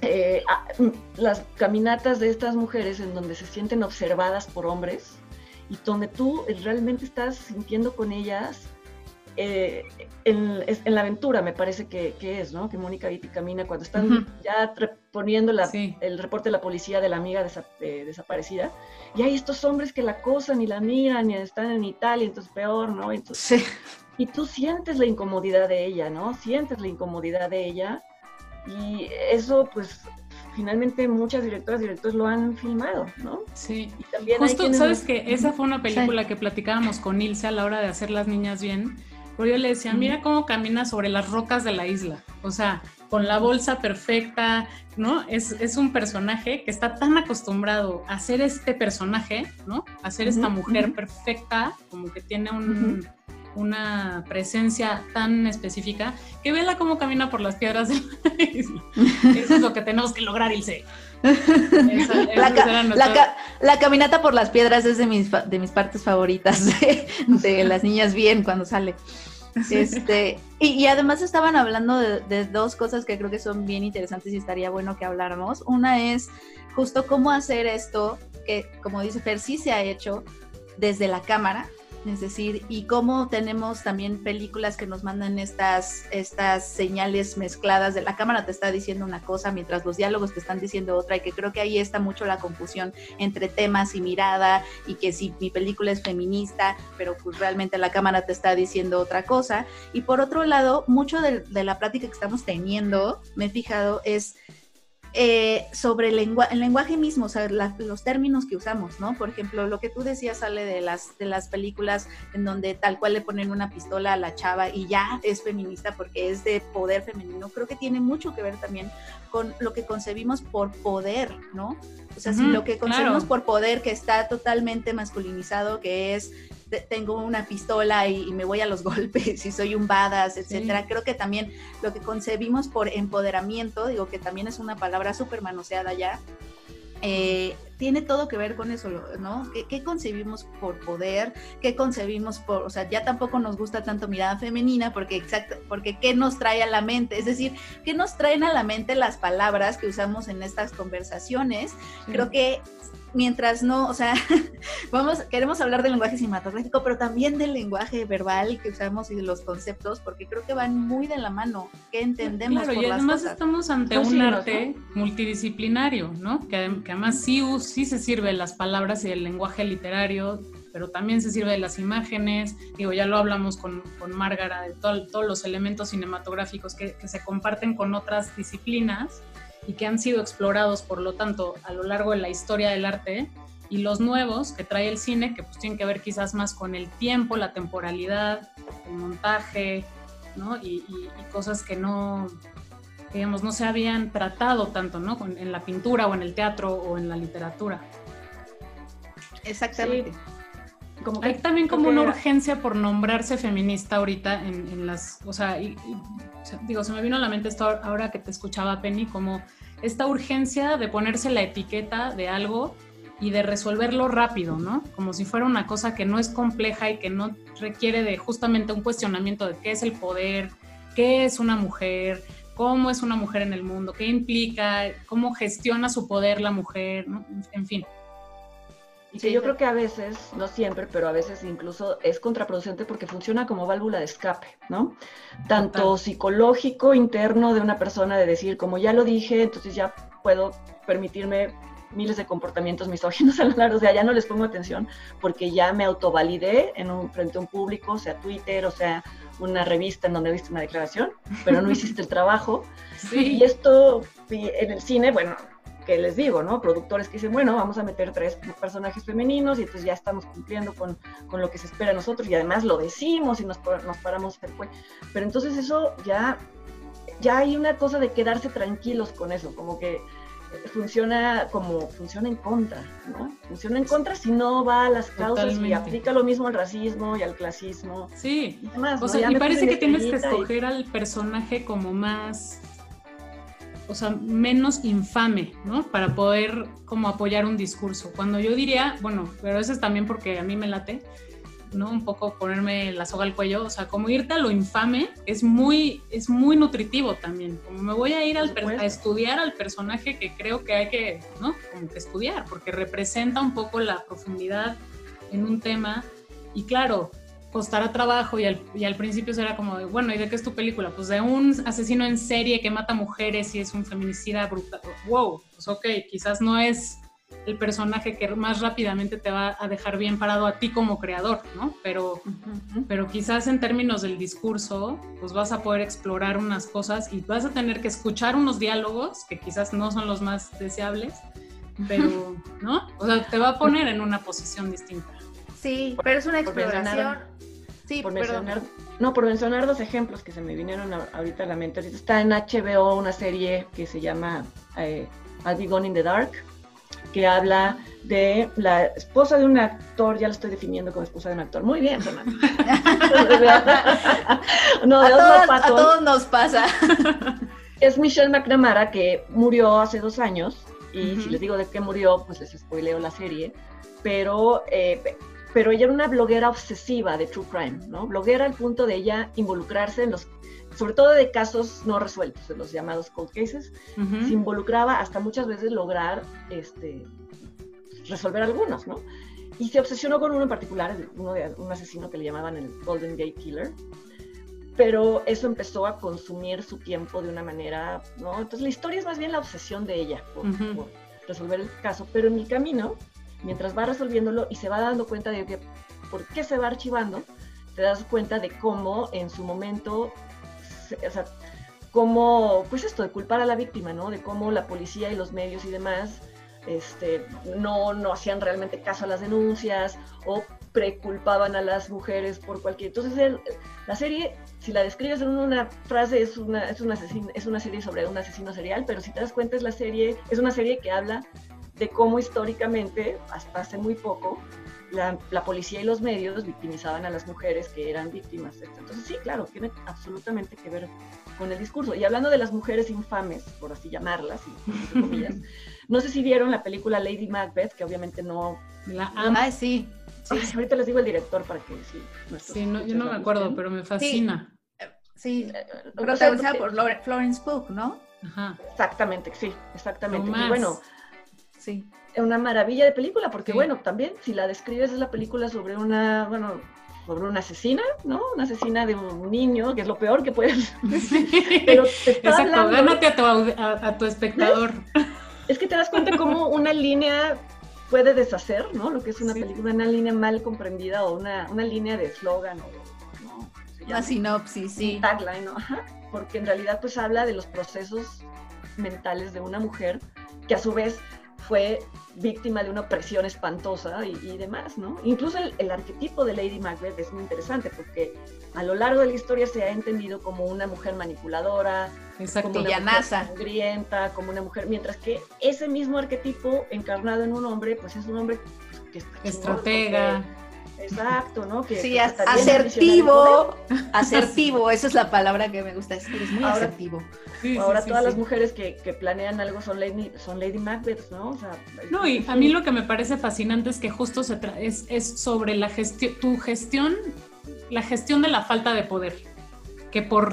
eh, ah, mm, las caminatas de estas mujeres en donde se sienten observadas por hombres y donde tú realmente estás sintiendo con ellas eh, en, la aventura, me parece que, es, ¿no? Que Mónica Vitti camina cuando están ya poniendo el reporte de la policía de la amiga desaparecida. Y hay estos hombres que la acosan y la miran y están en Italia, entonces peor, ¿no? Entonces, Y tú sientes la incomodidad de ella, ¿no? Sientes la incomodidad de ella y eso, pues, finalmente muchas directoras y directores lo han filmado, ¿no? Sí. Y también Justo, ¿sabes que Esa fue una película que platicábamos con Ilse a la hora de hacer Las Niñas Bien. Pero yo le decía, mira cómo camina sobre las rocas de la isla. O sea, con la bolsa perfecta, ¿no? Es, es un personaje que está tan acostumbrado a ser este personaje, ¿no? A ser esta mujer perfecta, como que tiene un una presencia tan específica que vela cómo camina por las piedras de la isla. Eso es lo que tenemos que lograr, Ilse. la, caminata por las piedras es de mis, de mis partes favoritas de, las niñas bien cuando sale. Este, y, además estaban hablando de, de, dos cosas que creo que son bien interesantes y estaría bueno que habláramos. Una es justo cómo hacer esto, que como dice Fer, sí se ha hecho desde la cámara, es decir, y cómo tenemos también películas que nos mandan estas, estas señales mezcladas de la cámara te está diciendo una cosa mientras los diálogos te están diciendo otra y que creo que ahí está mucho la confusión entre temas y mirada y que si mi película es feminista, pero pues realmente la cámara te está diciendo otra cosa. Y por otro lado, mucho de, la plática que estamos teniendo, me he fijado, es eh, sobre el, lenguaje mismo, o sea, los términos que usamos, ¿no? Por ejemplo, lo que tú decías sale de las, de las películas en donde tal cual le ponen una pistola a la chava y ya es feminista porque es de poder femenino. Creo que tiene mucho que ver también con lo que concebimos por poder, ¿no? O sea, si lo que concebimos por poder que está totalmente masculinizado, que es tengo una pistola y, me voy a los golpes y soy un badass, etcétera. Creo que también lo que concebimos por empoderamiento, digo que también es una palabra súper manoseada ya, eh, tiene todo que ver con eso, ¿no? ¿Qué, concebimos por poder? ¿Qué concebimos por, o sea, ya tampoco nos gusta tanto mirada femenina porque exacto, porque ¿qué nos trae a la mente? Es decir, ¿qué nos traen a la mente las palabras que usamos en estas conversaciones? Creo que mientras no, o sea, vamos, queremos hablar del lenguaje cinematográfico, pero también del lenguaje verbal que usamos y de los conceptos, porque creo que van muy de la mano, que entendemos. Claro, y además estamos ante un arte multidisciplinario, ¿no? Que, además sí, sí se sirve de las palabras y del lenguaje literario, pero también se sirve de las imágenes, digo, ya lo hablamos con, con Márgara, de todos los elementos cinematográficos que, que se comparten con otras disciplinas y que han sido explorados, por lo tanto, a lo largo de la historia del arte, y los nuevos que trae el cine, que pues tienen que ver quizás más con el tiempo, la temporalidad, el montaje, ¿no? Y, cosas que no, digamos, no se habían tratado tanto, ¿no? en la pintura o en el teatro o en la literatura. Exactamente. Como Hay también como una urgencia por nombrarse feminista ahorita en, las, o sea, digo, se me vino a la mente esto ahora que te escuchaba Penny, como esta urgencia de ponerse la etiqueta de algo y de resolverlo rápido, ¿no? Como si fuera una cosa que no es compleja y que no requiere de justamente un cuestionamiento de qué es el poder, qué es una mujer, cómo es una mujer en el mundo, qué implica, cómo gestiona su poder la mujer, ¿no? en fin. Y que yo creo que a veces, no siempre, pero a veces incluso es contraproducente porque funciona como válvula de escape, ¿no? Tanto psicológico interno de una persona de decir, como ya lo dije, entonces ya puedo permitirme miles de comportamientos misóginos a lo largo, o sea, ya no les pongo atención porque ya me autovalidé en un, frente a un público, sea Twitter, o sea una revista en donde viste una declaración, pero no hiciste el trabajo. Sí. Y esto en el cine, bueno, que les digo, ¿no? Productores que dicen, bueno, vamos a meter tres personajes femeninos y entonces ya estamos cumpliendo con, con lo que se espera de nosotros y además lo decimos y nos, nos paramos después. Pero entonces eso ya, ya hay una cosa de quedarse tranquilos con eso, como que funciona como funciona en contra, ¿no? Funciona en contra si no va a las causas y aplica lo mismo al racismo y al clasismo. Sí, y, demás, o sea, y parece que tienes que escoger al personaje como más o sea, menos infame, ¿no? Para poder como apoyar un discurso. Cuando yo diría, bueno, pero eso es también porque a mí me late, ¿no? Un poco ponerme la soga al cuello, o sea, como irte a lo infame es muy, es muy nutritivo también. Como me voy a ir al, a estudiar al personaje que creo que hay que, ¿no? Como que estudiar, porque representa un poco la profundidad en un tema. Y claro, costará trabajo y al, y al principio será como, bueno, ¿y de qué es tu película? Pues de un asesino en serie que mata mujeres y es un feminicida brutal. Wow, pues ok, quizás no es el personaje que más rápidamente te va a dejar bien parado a ti como creador, ¿no? Pero, pero quizás en términos del discurso, pues vas a poder explorar unas cosas y vas a tener que escuchar unos diálogos que quizás no son los más deseables, pero, ¿no? O sea, te va a poner en una posición distinta. Sí, pero es una exploración. Sí, por mencionar, no, por mencionar dos ejemplos que se me vinieron ahorita a la mente. Está en HBO una serie que se llama eh, I'll Be Gone in the Dark, que habla de la esposa de un actor, ya lo estoy definiendo como esposa de un actor. Muy bien, Fernando. no, a, todos, a todos nos pasa. Es Michelle McNamara, que murió hace dos años, y si les digo de qué murió, pues les spoileo la serie, pero eh, pero ella era una bloguera obsesiva de True Crime, ¿no? Bloguera al punto de ella involucrarse en los, sobre todo de casos no resueltos, de los llamados cold cases, se involucraba hasta muchas veces lograr este, resolver algunos, ¿no? Y se obsesionó con uno en particular, uno de un asesino que le llamaban el Golden Gate Killer, pero eso empezó a consumir su tiempo de una manera, ¿no? Entonces la historia es más bien la obsesión de ella por, por resolver el caso, pero en el camino mientras va resolviéndolo y se va dando cuenta de que por qué se va archivando, te das cuenta de cómo en su momento, cómo, pues esto, de culpar a la víctima, ¿no? De cómo la policía y los medios y demás este, no, no hacían realmente caso a las denuncias o preculpaban a las mujeres por cualquier... Entonces, la serie, si la describes en una frase, es una, es, una es una serie sobre un asesino serial, pero si te das cuenta es la serie, es una serie que habla de cómo históricamente, hasta hace muy poco, la, policía y los medios victimizaban a las mujeres que eran víctimas. Entonces sí, claro, tiene absolutamente que ver con el discurso. Y hablando de las mujeres infames, por así llamarlas, no sé si vieron la película Lady Macbeth, que obviamente no... La Ah, sí. ahorita les digo el director para que sí. Sí, no, yo no me acuerdo, pero me fascina. Sí, sí. protagonizada por Florence Pugh, ¿no? Ajá. Exactamente, sí, exactamente. Y bueno, Sí. Una maravilla de película, porque bueno, también si la describes es la película sobre una, bueno, sobre una asesina, ¿no? Una asesina de un niño, que es lo peor que puedes. Pero te está Exacto, gánate a tu, a, tu espectador. Es que te das cuenta cómo una línea puede deshacer, ¿no? Lo que es una película, una línea mal comprendida o una, una línea de eslogan o, ¿no? Una sinopsis, sí. tagline, ¿no? Ajá. Porque en realidad pues habla de los procesos mentales de una mujer que a su vez fue víctima de una opresión espantosa y, demás, ¿no? Incluso el, arquetipo de Lady Macbeth es muy interesante porque a lo largo de la historia se ha entendido como una mujer manipuladora, como una mujer sangrienta, como una mujer, mientras que ese mismo arquetipo encarnado en un hombre, pues es un hombre que es estratega. Exacto, ¿no? Que, sí, asertivo, asertivo, esa es la palabra que me gusta es muy asertivo. ahora todas las mujeres que, planean algo son Lady, son Lady Macbeth, ¿no? no, y a mí lo que me parece fascinante es que justo se es, es sobre la gestión, tu gestión, la gestión de la falta de poder, que por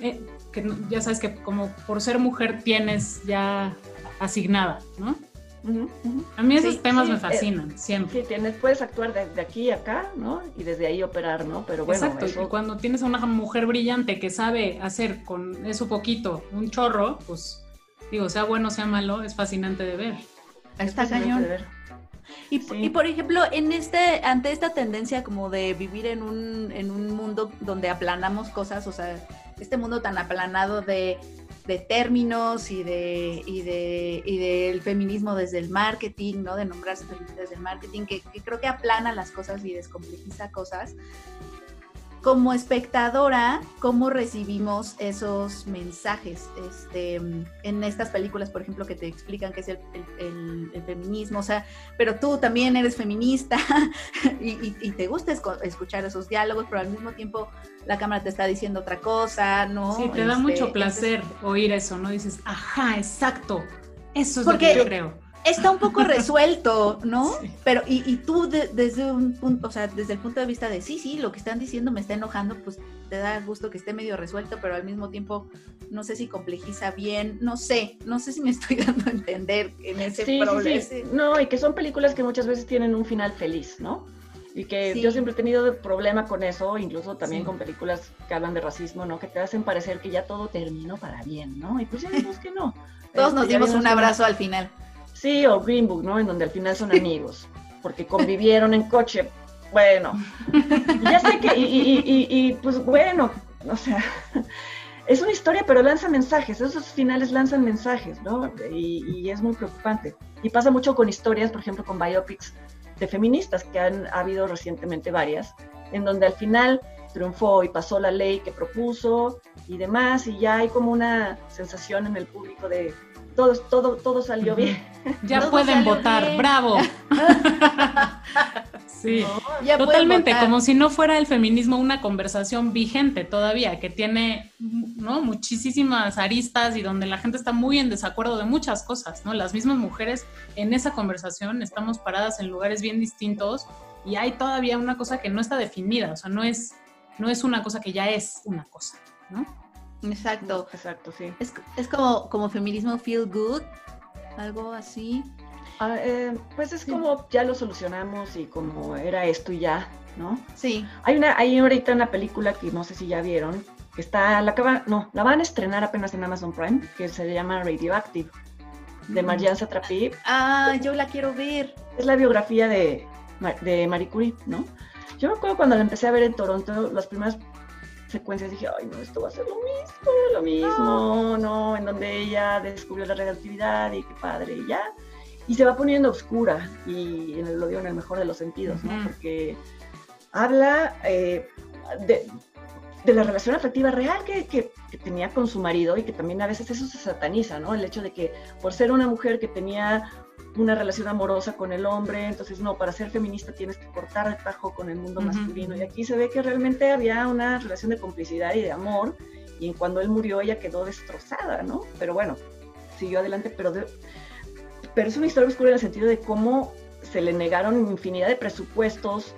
eh, que ya sabes que como por ser mujer tienes ya asignada, ¿no? A mí esos temas me eh, fascinan, siempre. Sí, tienes, puedes actuar desde aquí a acá, ¿no? Y desde ahí operar, ¿no? Pero bueno. Exacto, y cuando tienes a una mujer brillante que sabe hacer con eso poquito un chorro, pues digo, sea bueno, sea malo, es fascinante de ver. Está cañón. Y, por ejemplo, en este, ante esta tendencia como de vivir en un, en un mundo donde aplanamos cosas, o sea, este mundo tan aplanado de de términos y de y de y del feminismo desde el marketing, ¿no? De nombrarse desde el marketing, que, que, creo que aplana las cosas y descomplejiza cosas como espectadora, ¿cómo recibimos esos mensajes este, en estas películas, por ejemplo, que te explican qué es el, feminismo? O sea, pero tú también eres feminista y, te gusta escuchar esos diálogos, pero al mismo tiempo la cámara te está diciendo otra cosa, ¿no? Sí, te da este, mucho placer oír eso, ¿no? Dices, ajá, exacto, eso es lo que yo creo está un poco resuelto, ¿no? Pero, y, tú desde un punto, o sea, desde el punto de vista de sí, sí, lo que están diciendo me está enojando, pues te da gusto que esté medio resuelto, pero al mismo tiempo no sé si complejiza bien, no sé, no sé si me estoy dando a entender en ese problema. Sí, no, y que son películas que muchas veces tienen un final feliz, ¿no? Y que yo siempre he tenido problema con eso, incluso también con películas que hablan de racismo, ¿no? Que te hacen parecer que ya todo terminó para bien, ¿no? Y pues ya vimos que no. Todos nos este, dimos un abrazo al final. Sí, o Green Book, ¿no? En donde al final son amigos, porque convivieron en coche. Bueno, ya sé que, y, pues bueno, o sea, es una historia, pero lanza mensajes, esos finales lanzan mensajes, ¿no? Y, es muy preocupante. Y pasa mucho con historias, por ejemplo, con biopics de feministas, que han habido recientemente varias, en donde al final triunfó y pasó la ley que propuso y demás, y ya hay como una sensación en el público de todo, todo, todo salió bien. Ya pueden votar, bravo. sí, totalmente, como si no fuera el feminismo una conversación vigente todavía, que tiene ¿no? muchísimas aristas y donde la gente está muy en desacuerdo de muchas cosas, ¿no? Las mismas mujeres en esa conversación estamos paradas en lugares bien distintos y hay todavía una cosa que no está definida, o sea, no es, no es una cosa que ya es una cosa, ¿no? Exacto. Exacto, sí. Es, es como, como feminismo feel good, algo así. Ah, eh, pues es como ya lo solucionamos y como era esto y ya, ¿no? Sí. Hay una, hay ahorita una película que no sé si ya vieron, que está, la acaba, no, la van a estrenar apenas en Amazon Prime, que se llama Radioactive, de mm. Marianne Satrapi. Ah, yo la quiero ver. Es la biografía de, de Marie Curie, ¿no? Yo me acuerdo cuando la empecé a ver en Toronto, las primeras secuencias dije, ay, no, esto va a ser lo mismo, lo mismo, no, en donde ella descubrió la radioactividad y qué padre, y ya. Y se va poniendo oscura, y en el, lo digo en el mejor de los sentidos, ¿no? Porque habla eh, de, de, la relación afectiva real que, que, que, tenía con su marido y que también a veces eso se sataniza, ¿no? El hecho de que por ser una mujer que tenía una relación amorosa con el hombre, entonces no, para ser feminista tienes que cortar el tajo con el mundo masculino. Y aquí se ve que realmente había una relación de complicidad y de amor, y cuando él murió ella quedó destrozada, ¿no? Pero bueno, siguió adelante, pero, pero es una historia oscura en el sentido de cómo se le negaron infinidad de presupuestos,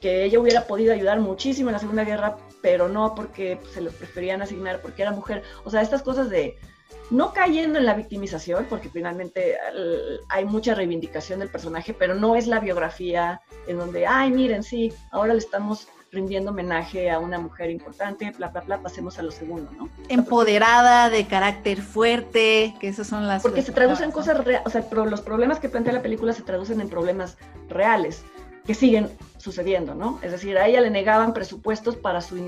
que ella hubiera podido ayudar muchísimo en la Segunda Guerra, pero no porque se lo preferían asignar porque era mujer. O sea, estas cosas de no cayendo en la victimización, porque finalmente hay mucha reivindicación del personaje, pero no es la biografía en donde, ay, miren, sí, ahora le estamos rindiendo homenaje a una mujer importante, bla, bla, bla, pasemos a lo segundo, ¿no? Empoderada, de carácter fuerte, que esas son las... Porque se traducen cosas reales, o sea, los problemas que plantea la película se traducen en problemas reales que siguen sucediendo, ¿no? Es decir, a ella le negaban presupuestos para su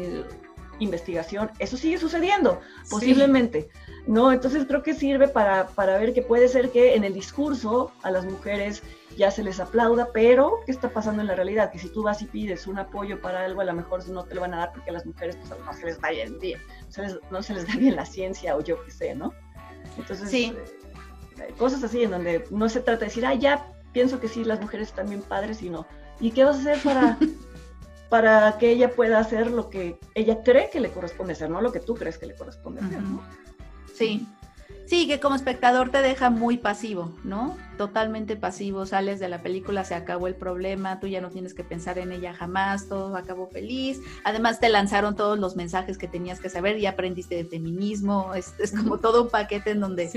investigación, eso sigue sucediendo, posiblemente, ¿no? Entonces creo que sirve para, para, ver que puede ser que en el discurso a las mujeres ya se les aplauda, pero ¿qué está pasando en la realidad? Que si tú vas y pides un apoyo para algo, a lo mejor no te lo van a dar porque a las mujeres pues, no se les da bien, no se les da bien la ciencia o yo qué sé, ¿no? Entonces, sí. Eh, cosas así en donde no se trata de decir, ah, ya pienso que sí, las mujeres están bien padres, sino, ¿y qué vas a hacer para para que ella pueda hacer lo que ella cree que le corresponde hacer, no lo que tú crees que le corresponde hacer, ¿no? Sí. Sí, que como espectador te deja muy pasivo, ¿no? Totalmente pasivo, sales de la película, se acabó el problema, tú ya no tienes que pensar en ella jamás, todo acabó feliz. Además te lanzaron todos los mensajes que tenías que saber, y aprendiste de feminismo, es, como todo un paquete en donde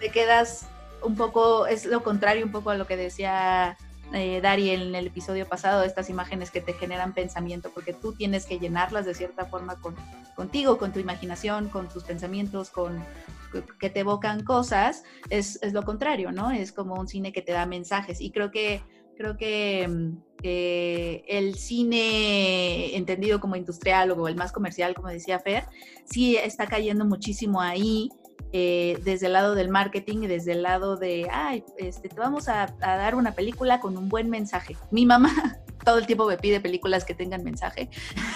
te quedas un poco, es lo contrario un poco a lo que decía eh, Dari en el episodio pasado, estas imágenes que te generan pensamiento, porque tú tienes que llenarlas de cierta forma con, contigo, con tu imaginación, con tus pensamientos, con que te evocan cosas, es, lo contrario, ¿no? Es como un cine que te da mensajes. Y creo que, creo que mm, el cine entendido como industrial o el más comercial, como decía Fer, sí está cayendo muchísimo ahí. Eh, desde el lado del marketing y desde el lado de, ay, este, te vamos a, dar una película con un buen mensaje. Mi mamá todo el tiempo me pide películas que tengan mensaje.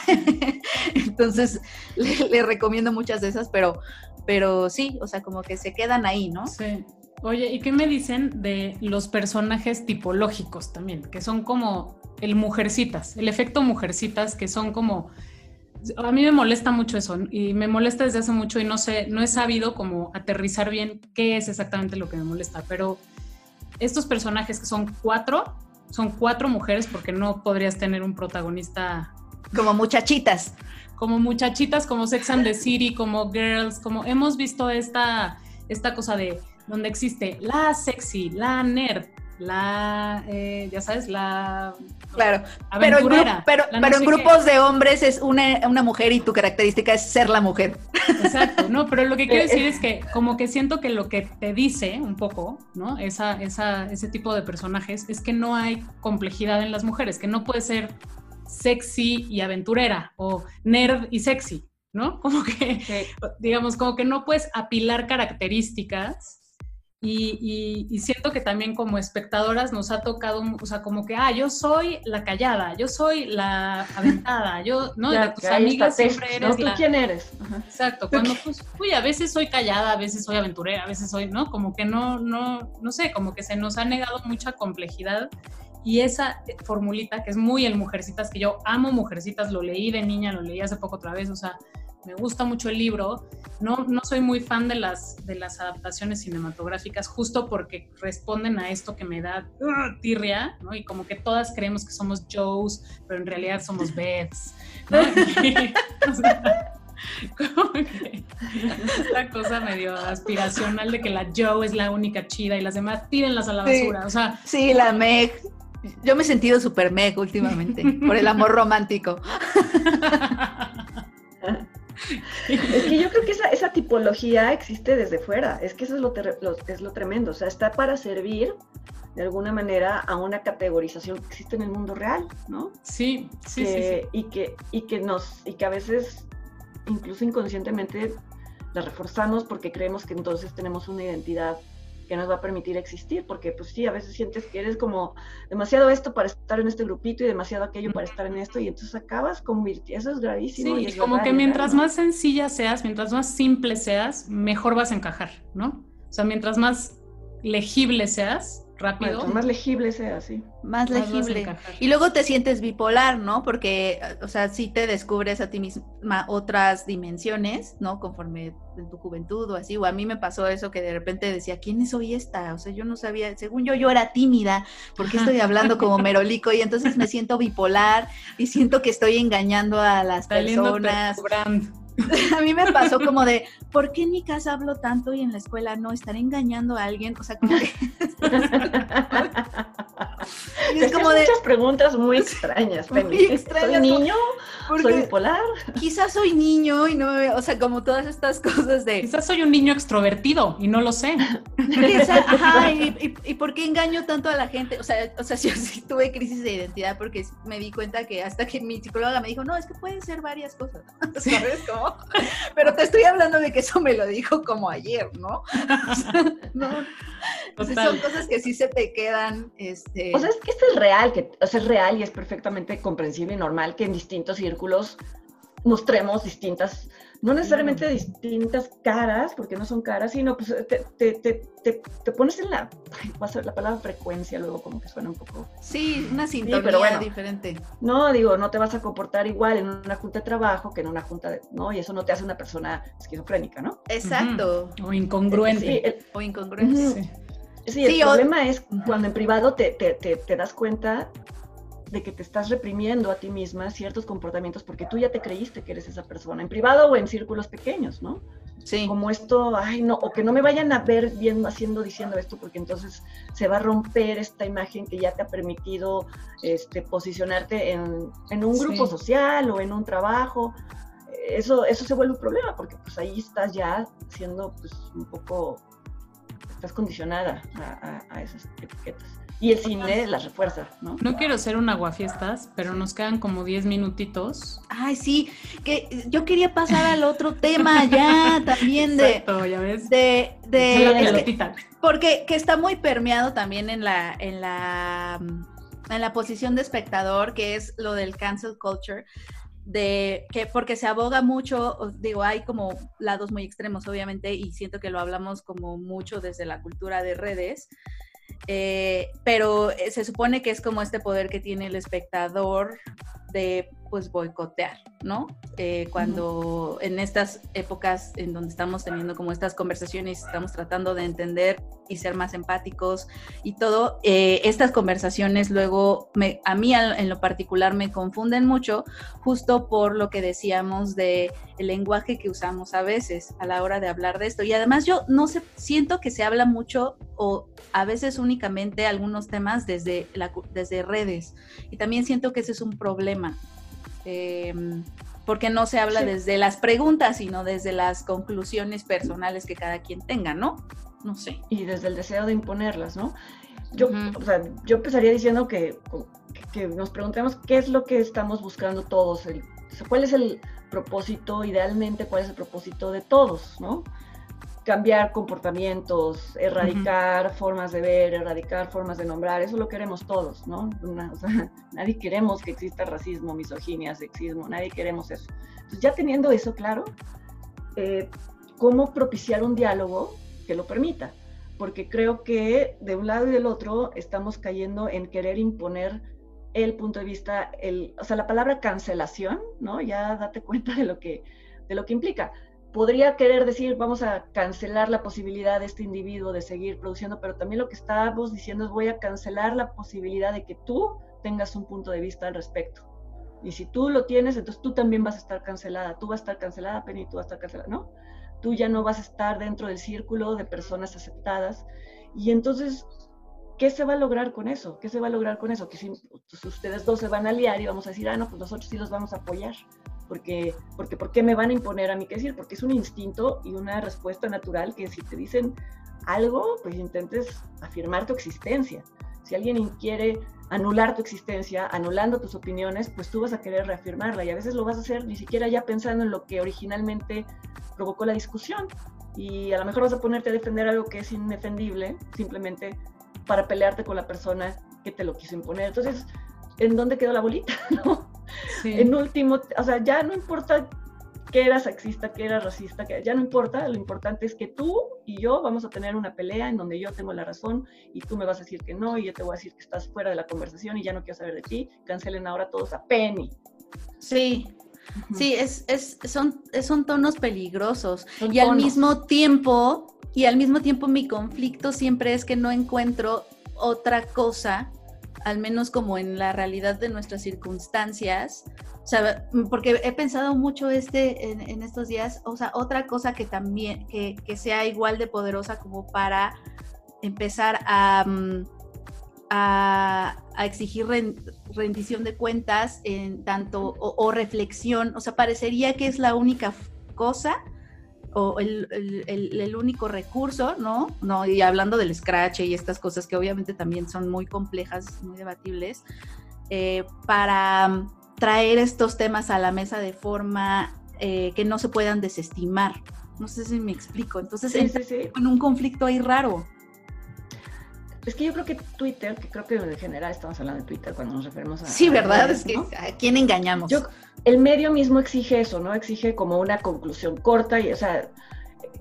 Entonces, le, recomiendo muchas de esas, pero, pero sí, o sea, como que se quedan ahí, ¿no? Sí. Oye, ¿y qué me dicen de los personajes tipológicos también? Que son como el mujercitas, el efecto mujercitas, que son como... A mí me molesta mucho eso y me molesta desde hace mucho y no sé, no he sabido como aterrizar bien qué es exactamente lo que me molesta, pero estos personajes que son cuatro, son cuatro mujeres porque no podrías tener un protagonista. Como muchachitas. Como muchachitas, como Sex and the City, como Girls, como hemos visto esta, esta cosa de donde existe la sexy, la nerd, la, eh, ya sabes, la claro, pero, pero, pero en grupos de hombres es una, una, mujer y tu característica es ser la mujer. Exacto, no, pero lo que quiero decir es que como que siento que lo que te dice un poco, ¿no? Esa, esa, ese tipo de personajes es que no hay complejidad en las mujeres, que no puede ser sexy y aventurera o nerd y sexy, ¿no? Como que, digamos, como que no puedes apilar características y, siento que también como espectadoras nos ha tocado, o sea, como que, ah, yo soy la callada, yo soy la aventada, yo, ¿no? de tus amigas siempre eres ¿Tú quién eres? Exacto, cuando, pues, uy, a veces soy callada, a veces soy aventurera, a veces soy, ¿no? Como que no, no, no sé, como que se nos ha negado mucha complejidad y esa formulita, que es muy el Mujercitas, que yo amo Mujercitas, lo leí de niña, lo leí hace poco otra vez, o sea, me gusta mucho el libro. No, no soy muy fan de las, de las adaptaciones cinematográficas, justo porque responden a esto que me da uh, tirria, ¿no? Y como que todas creemos que somos Joes, pero en realidad somos Beths, ¿no? como que esta cosa medio aspiracional de que la Joe es la única chida y las demás tírenlas a la basura. O sea, sí, la Meg. Yo me he sentido súper Meg últimamente por el amor romántico. Es que yo creo que esa, esa, tipología existe desde fuera, es que eso es lo, es lo tremendo, o sea, está para servir de alguna manera a una categorización que existe en el mundo real, ¿no? Sí, sí, sí, Y, que, y, que nos, y que a veces, incluso inconscientemente, la reforzamos porque creemos que entonces tenemos una identidad que nos va a permitir existir, porque pues sí, a veces sientes que eres como demasiado esto para estar en este grupito y demasiado aquello para estar en esto, y entonces acabas convirtiendo, eso es gravísimo. Sí, como que mientras más sencilla seas, mientras más simple seas, mejor vas a encajar, ¿no? O sea, mientras más legible seas, rápido. más legible sea, sí. Más, legible. Y luego te sientes bipolar, ¿no? Porque, o sea, sí te descubres a ti misma otras dimensiones, ¿no? Conforme en tu juventud o así. O a mí me pasó eso que de repente decía, ¿quién es hoy esta? O sea, yo no sabía, según yo, yo era tímida, porque estoy hablando como merolico? Y entonces me siento bipolar y siento que estoy engañando a las personas. a mí me pasó como de, ¿por qué en mi casa hablo tanto y en la escuela no? ¿Estaré engañando a alguien? O sea, como que... es como de... muchas preguntas muy extrañas, Muy extrañas. ¿Soy niño? ¿Soy bipolar? Quizás soy niño y no, o sea, como todas estas cosas de... Quizás soy un niño extrovertido y no lo sé. Ajá, y, y, por qué engaño tanto a la gente? O sea, o sea, yo sí tuve crisis de identidad porque me di cuenta que hasta que mi psicóloga me dijo, no, es que pueden ser varias cosas. ¿Sabes cómo? Pero te estoy hablando de que eso me lo dijo como ayer, ¿no? no. son cosas que sí se te quedan. Este... O sea, es que esto es real, que, o sea, es real y es perfectamente comprensible y normal que en distintos círculos mostremos distintas no necesariamente distintas caras, porque no son caras, sino pues te, te, te, te pones en la, va a ser la palabra frecuencia luego como que suena un poco. Sí, una sintonía pero bueno, diferente. No, digo, no te vas a comportar igual en una junta de trabajo que en una junta de, ¿no? Y eso no te hace una persona esquizofrénica, ¿no? Exacto. O incongruente. o incongruente. Sí, el problema es cuando en privado te, te, te das cuenta de que te estás reprimiendo a ti misma ciertos comportamientos porque tú ya te creíste que eres esa persona, en privado o en círculos pequeños, ¿no? Sí. Como esto, ay, no, o que no me vayan a ver viendo, haciendo, diciendo esto, porque entonces se va a romper esta imagen que ya te ha permitido este, posicionarte en, un grupo social o en un trabajo. Eso, eso se vuelve un problema, porque pues ahí estás ya siendo pues un poco, estás condicionada a esas etiquetas. Y el cine las refuerza, ¿no? No quiero ser un aguafiestas, pero nos quedan como 10 minutitos. Ay, sí, que yo quería pasar al otro tema ya también de... Exacto, ya ves. De, de porque que está muy permeado también en la, en la, en la posición de espectador, que es lo del cancel culture de que porque se aboga mucho, digo, hay como lados muy extremos, obviamente, y siento que lo hablamos como mucho desde la cultura de redes, eh, pero eh, se supone que es como este poder que tiene el espectador de pues boicotear, ¿no? Eh, cuando en estas épocas en donde estamos teniendo como estas conversaciones, estamos tratando de entender y ser más empáticos y todo, eh, estas conversaciones luego me, a mí en lo particular me confunden mucho justo por lo que decíamos de el lenguaje que usamos a veces a la hora de hablar de esto. Y además yo no sé, siento que se habla mucho o a veces únicamente algunos temas desde, la, desde redes. Y también siento que ese es un problema Em, porque no se habla desde las preguntas, sino desde las conclusiones personales que cada quien tenga, ¿no? No sé. Y desde el deseo de imponerlas, ¿no? Yo, o sea, yo empezaría diciendo que, que, nos preguntemos qué es lo que estamos buscando todos, el, cuál es el propósito, idealmente, cuál es el propósito de todos, ¿no? Cambiar comportamientos, erradicar formas de ver, erradicar formas de nombrar, eso lo queremos todos, ¿no? nadie queremos que exista racismo, misoginia, sexismo, nadie queremos eso. Entonces, ya teniendo eso claro, eh, ¿cómo propiciar un diálogo que lo permita? Porque creo que de un lado y del otro estamos cayendo en querer imponer el punto de vista, el, o sea, la palabra cancelación, ¿no? Ya date cuenta de lo que, de lo que implica podría querer decir, vamos a cancelar la posibilidad de este individuo de seguir produciendo, pero también lo que estamos diciendo es voy a cancelar la posibilidad de que tú tengas un punto de vista al respecto. Y si tú lo tienes, entonces tú también vas a estar cancelada. Tú vas a estar cancelada, Penny, tú vas a estar cancelada, ¿no? Tú ya no vas a estar dentro del círculo de personas aceptadas. Y entonces, ¿qué se va a lograr con eso? ¿Qué se va a lograr con eso? Que si pues, ustedes dos se van a liar y vamos a decir, ah, no, pues nosotros sí los vamos a apoyar porque, porque ¿por qué me van a imponer a mí qué decir? Porque es un instinto y una respuesta natural que si te dicen algo, pues intentes afirmar tu existencia. Si alguien quiere anular tu existencia, anulando tus opiniones, pues tú vas a querer reafirmarla y a veces lo vas a hacer ni siquiera ya pensando en lo que originalmente provocó la discusión. Y a lo mejor vas a ponerte a defender algo que es indefendible, simplemente para pelearte con la persona que te lo quiso imponer. Entonces, ¿en dónde quedó la bolita? ¿No? En último, o sea, ya no importa que era sexista, que era racista, que ya no importa, lo importante es que tú y yo vamos a tener una pelea en donde yo tengo la razón y tú me vas a decir que no y yo te voy a decir que estás fuera de la conversación y ya no quiero saber de ti, cancelen ahora todos a Penny. Sí, sí, es, es, son, son tonos peligrosos. Y al mismo tiempo, y al mismo tiempo mi conflicto siempre es que no encuentro otra cosa al menos como en la realidad de nuestras circunstancias, o sea, porque he pensado mucho este en, estos días, o sea, otra cosa que también, que, sea igual de poderosa como para empezar a, mm, a, exigir rendición de cuentas en tanto, o reflexión, o sea, parecería que es la única cosa o el, el, único recurso, ¿no? ¿no? Y hablando del scratch y estas cosas que obviamente también son muy complejas, muy debatibles, eh, para traer estos temas a la mesa de forma eh, que no se puedan desestimar. No sé si me explico. Entonces, sí, en un conflicto ahí raro. Es que yo creo que Twitter, que creo que en general estamos hablando de Twitter cuando nos referimos a... Sí, ¿verdad? es que ¿a quién engañamos? el medio mismo exige eso, ¿no? Exige como una conclusión corta y, o sea,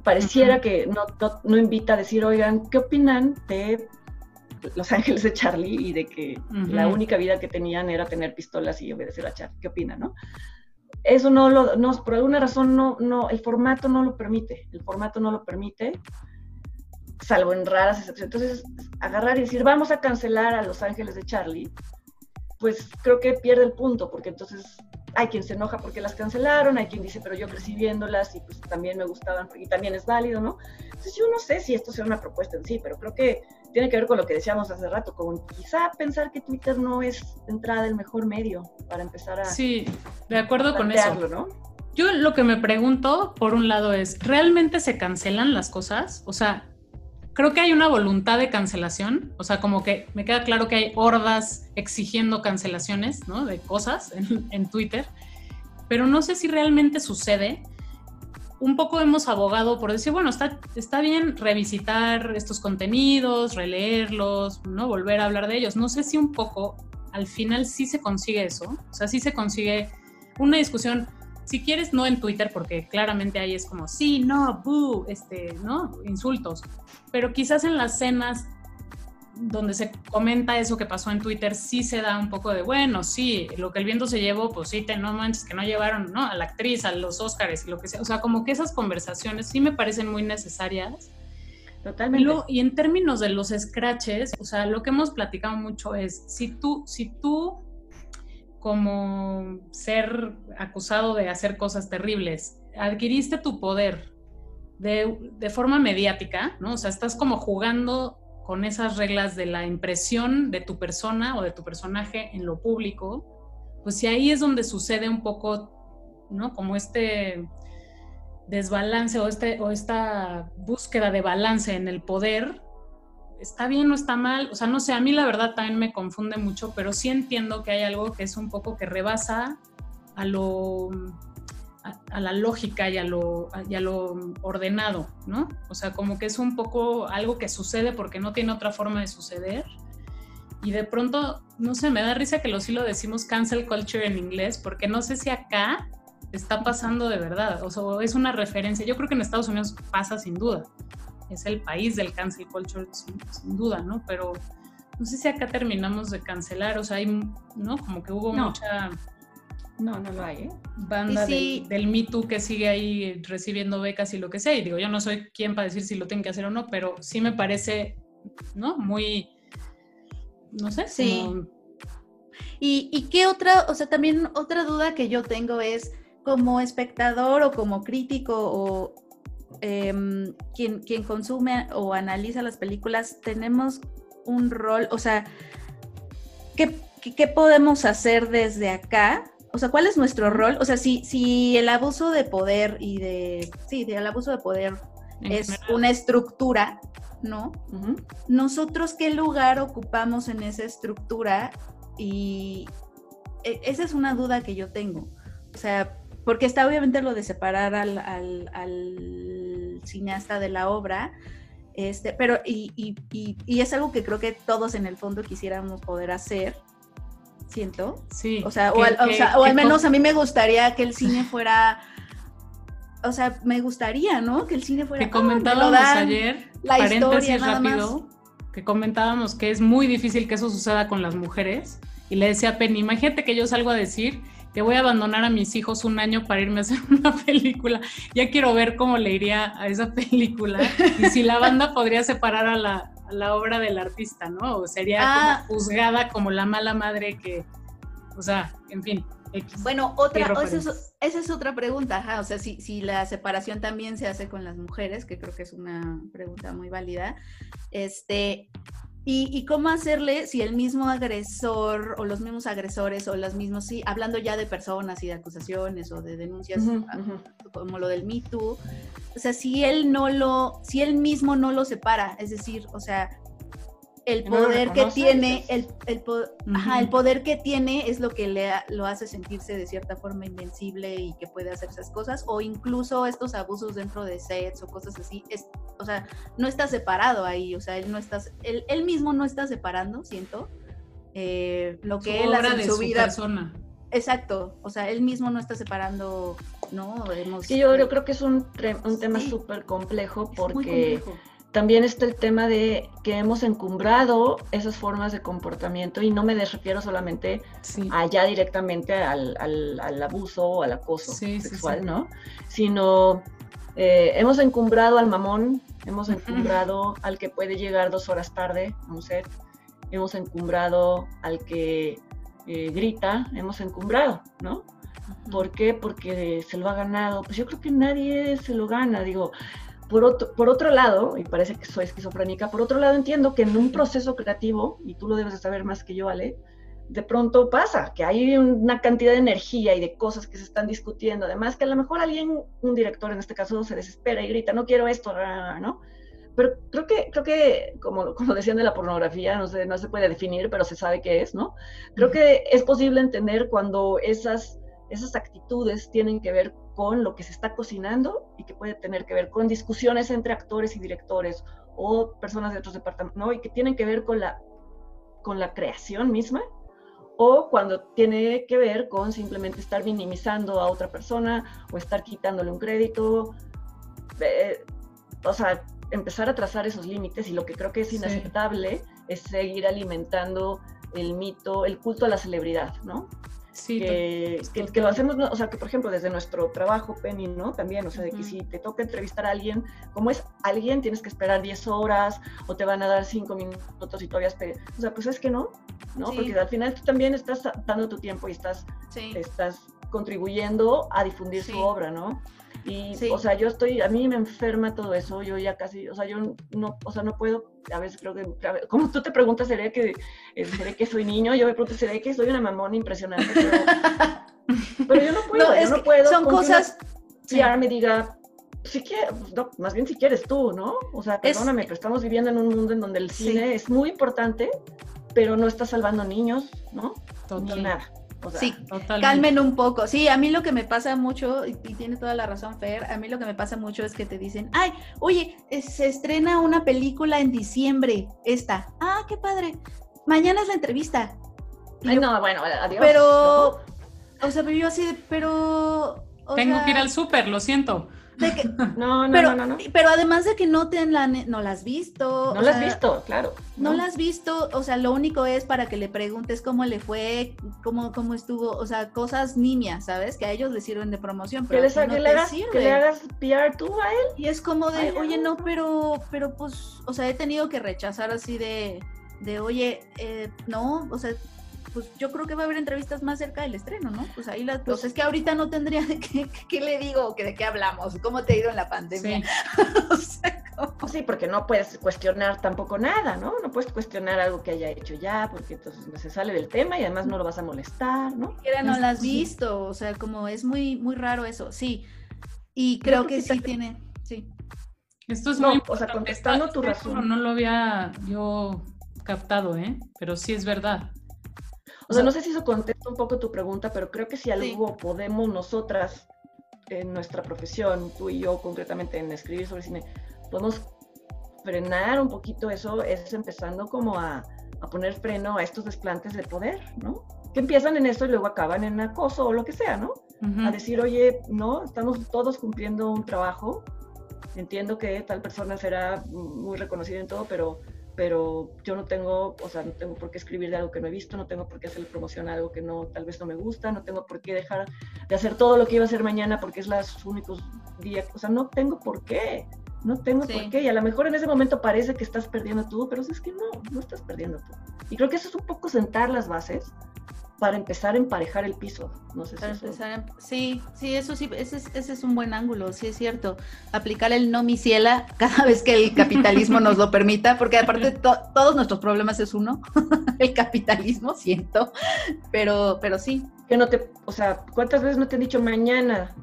pareciera que no, no, invita a decir, oigan, ¿qué opinan de Los Ángeles de Charlie y de que la única vida que tenían era tener pistolas y obedecer a Charlie? ¿Qué opinan, no? Eso no lo, no, por alguna razón no, no, el formato no lo permite, el formato no lo permite, salvo en raras excepciones. Entonces, agarrar y decir, vamos a cancelar a Los Ángeles de Charlie, pues creo que pierde el punto, porque entonces hay quien se enoja porque las cancelaron, hay quien dice, pero yo crecí viéndolas y pues también me gustaban y también es válido, ¿no? Entonces yo no sé si esto sea una propuesta en sí, pero creo que tiene que ver con lo que decíamos hace rato, con quizá pensar que Twitter no es entrada el mejor medio para empezar a... Sí, de acuerdo con eso. ¿no? Yo lo que me pregunto, por un lado, es, ¿realmente se cancelan las cosas? O sea, creo que hay una voluntad de cancelación, o sea, como que me queda claro que hay hordas exigiendo cancelaciones, ¿no? De cosas en, Twitter, pero no sé si realmente sucede. Un poco hemos abogado por decir, bueno, está, está bien revisitar estos contenidos, releerlos, ¿no? Volver a hablar de ellos. No sé si un poco al final sí se consigue eso, o sea, sí se consigue una discusión si quieres, no en Twitter, porque claramente ahí es como, sí, no, boo, este, ¿no? Insultos. Pero quizás en las cenas donde se comenta eso que pasó en Twitter, sí se da un poco de, bueno, sí, lo que el viento se llevó, pues sí, te, no manches, que no llevaron, ¿no? A la actriz, a los Óscares y lo que sea. O sea, como que esas conversaciones sí me parecen muy necesarias. Totalmente. Y, en términos de los scratches, o sea, lo que hemos platicado mucho es, si tú, si tú como ser acusado de hacer cosas terribles, adquiriste tu poder de, forma mediática, ¿no? O sea, estás como jugando con esas reglas de la impresión de tu persona o de tu personaje en lo público, pues si ahí es donde sucede un poco, ¿no? Como este desbalance o, este, o esta búsqueda de balance en el poder, está bien o está mal, o sea, no sé, a mí la verdad también me confunde mucho, pero sí entiendo que hay algo que es un poco que rebasa a lo a, la lógica y a, lo, lo ordenado, ¿no? O sea, como que es un poco algo que sucede porque no tiene otra forma de suceder. Y de pronto, no sé, me da risa que lo sí lo decimos cancel culture en inglés, porque no sé si acá está pasando de verdad, o sea, es una referencia. Yo creo que en Estados Unidos pasa sin duda es el país del cancel culture, sin, duda, ¿no? Pero no sé si acá terminamos de cancelar, o sea, hay, ¿no? Como que hubo mucha... No, no lo hay, ¿eh? Banda del, Me Too que sigue ahí recibiendo becas y lo que sea. Y digo, yo no soy quien para decir si lo tienen que hacer o no, pero sí me parece, ¿no? Muy, no sé. Sí. ¿Y, ¿Y qué otra, o sea, también otra duda que yo tengo es, como espectador o como crítico o Em, quien, quien consume o analiza las películas, tenemos un rol, o sea, ¿qué, qué podemos hacer desde acá? O sea, ¿cuál es nuestro rol? O sea, si, si el abuso de poder y de, sí, el abuso de poder es una estructura, ¿no? Nosotros qué lugar ocupamos en esa estructura y e, esa es una duda que yo tengo. O sea, porque está obviamente lo de separar al, al, cineasta de la obra, este, pero y, y, y, es algo que creo que todos en el fondo quisiéramos poder hacer, siento. Sí. O sea, o, al, menos a mí me gustaría que el cine fuera, o sea, me gustaría, ¿no? Que el cine fuera... Que comentábamos ayer, la paréntesis rápido, que comentábamos que es muy difícil que eso suceda con las mujeres. Y le decía a Penny, imagínate que yo salgo a decir que voy a abandonar a mis hijos un año para irme a hacer una película. Ya quiero ver cómo le iría a esa película y si la banda podría separar a la, obra del artista, ¿no? O sería ah. juzgada como la mala madre que, o sea, en fin. Bueno, otra, esa es, otra pregunta, o sea, si, si la separación también se hace con las mujeres, que creo que es una pregunta muy válida, este, y, cómo hacerle si el mismo agresor o los mismos agresores o los mismos, sí, hablando ya de personas y de acusaciones o de denuncias como lo del Me Too, o sea, si él no lo, si él mismo no lo separa, es decir, o sea, el poder que tiene, el, el, ajá, el poder que tiene es lo que le lo hace sentirse de cierta forma invencible y que puede hacer esas cosas, o incluso estos abusos dentro de sets o cosas así, es, o sea, no está separado ahí, o sea, él no está, él, él mismo no está separando, siento, eh, lo que él hace en su, vida. Persona. Exacto, o sea, él mismo no está separando, ¿no? Hemos, yo, yo, creo que es un, un tema súper complejo porque también está el tema de que hemos encumbrado esas formas de comportamiento y no me refiero solamente allá directamente al, al, abuso o al acoso sexual, ¿no? Sino eh, hemos encumbrado al mamón, hemos encumbrado al que puede llegar dos horas tarde a un set, hemos encumbrado al que eh, grita, hemos encumbrado, ¿no? ¿Por qué? Porque se lo ha ganado. Pues yo creo que nadie se lo gana, digo. Por otro, por otro lado, y parece que soy esquizofrénica, por otro lado entiendo que en un proceso creativo, y tú lo debes de saber más que yo, Ale, de pronto pasa, que hay una cantidad de energía y de cosas que se están discutiendo. Además, que a lo mejor alguien, un director en este caso, se desespera y grita, no quiero esto, ¿no? Pero creo que, creo que como, como decían de la pornografía, no, sé, no se puede definir, pero se sabe qué es, ¿no? Creo que es posible entender cuando esas, esas actitudes tienen que ver con lo que se está cocinando y que puede tener que ver con discusiones entre actores y directores o personas de otros departamentos, ¿no? Y que tienen que ver con la, con la creación misma o cuando tiene que ver con simplemente estar minimizando a otra persona o estar quitándole un crédito. Eh, o sea, empezar a trazar esos límites y lo que creo que es inaceptable es seguir alimentando el mito, el culto a la celebridad, ¿no? Sí, que, que, lo hacemos, o sea, que por ejemplo desde nuestro trabajo, Penny, ¿no? También, o sea, de que si te toca entrevistar a alguien, como es alguien, tienes que esperar 10 horas o te van a dar 5 minutos y todavía esperas. O sea, pues es que no, ¿no? Porque al final tú también estás dando tu tiempo y estás, estás contribuyendo a difundir su obra, ¿no? Y, o sea, yo estoy, a mí me enferma todo eso, yo ya casi, o sea, yo no, o sea, no puedo, a veces creo que, como tú te preguntas, ¿seré que, eh, ¿seré que soy niño? Yo me pregunto, ¿seré que soy una mamona impresionante? Pero, yo no puedo, yo no puedo. Son cosas... Si ahora me diga, si quieres, no, más bien si quieres tú, ¿no? O sea, perdóname, pero estamos viviendo en un mundo en donde el cine es muy importante, pero no está salvando niños, ¿no? Ni nada sí, calmen un poco. Sí, a mí lo que me pasa mucho, y, tiene toda la razón Fer, a mí lo que me pasa mucho es que te dicen, ay, oye, se estrena una película en diciembre, esta. Ah, qué padre. Mañana es la entrevista. ay, no, bueno, adiós. Pero, o sea, yo así, pero... Tengo que ir al súper, lo siento. No, no, pero, no, no, Pero además de que no te la, no la has visto. No la has visto, claro. No. la has visto, o sea, lo único es para que le preguntes cómo le fue, cómo, cómo estuvo, o sea, cosas niñas, ¿sabes? Que a ellos les sirven de promoción, pero que, no le, hagas, que le hagas PR tú a él. Y es como de, oye, no, pero, pero pues, o sea, he tenido que rechazar así de, de oye, eh, no, o sea, pues yo creo que va a haber entrevistas más cerca del estreno, ¿no? Pues ahí las pues, es que ahorita no tendría de qué, qué le digo, que de qué hablamos, cómo te ha ido en la pandemia. Sí. Pues sí, porque no puedes cuestionar tampoco nada, ¿no? No puedes cuestionar algo que haya hecho ya, porque entonces se sale del tema y además no lo vas a molestar, ¿no? Era no la has visto, o sea, como es muy, muy raro eso, sí. Y creo, que, sí tiene, sí. Esto es muy O sea, contestando tu razón. No lo había yo captado, ¿eh? Pero sí es verdad. O sea, no sé si eso contesta un poco tu pregunta, pero creo que si algo podemos nosotras, en nuestra profesión, tú y yo concretamente en escribir sobre cine, podemos frenar un poquito eso, es empezando como a, a poner freno a estos desplantes de poder, ¿no? Que empiezan en esto y luego acaban en acoso o lo que sea, ¿no? A decir, oye, no, estamos todos cumpliendo un trabajo, entiendo que tal persona será muy reconocida en todo, pero pero yo no tengo, o sea, no tengo por qué escribir de algo que no he visto, no tengo por qué hacerle promoción a algo que no, tal vez no me gusta, no tengo por qué dejar de hacer todo lo que iba a hacer mañana porque es los únicos días, o sea, no tengo por qué, no tengo por qué, y a lo mejor en ese momento parece que estás perdiendo tú, pero es que no, no estás perdiendo tú. Y creo que eso es un poco sentar las bases para empezar a emparejar el piso. No sé para empezar Sí, sí, eso sí, ese es, ese es un buen ángulo, sí es cierto. Aplicar el no mi ciela cada vez que el capitalismo nos lo permita, porque aparte todos nuestros problemas es uno, el capitalismo, siento, pero, pero sí. Que no te, o sea, ¿cuántas veces no te han dicho mañana?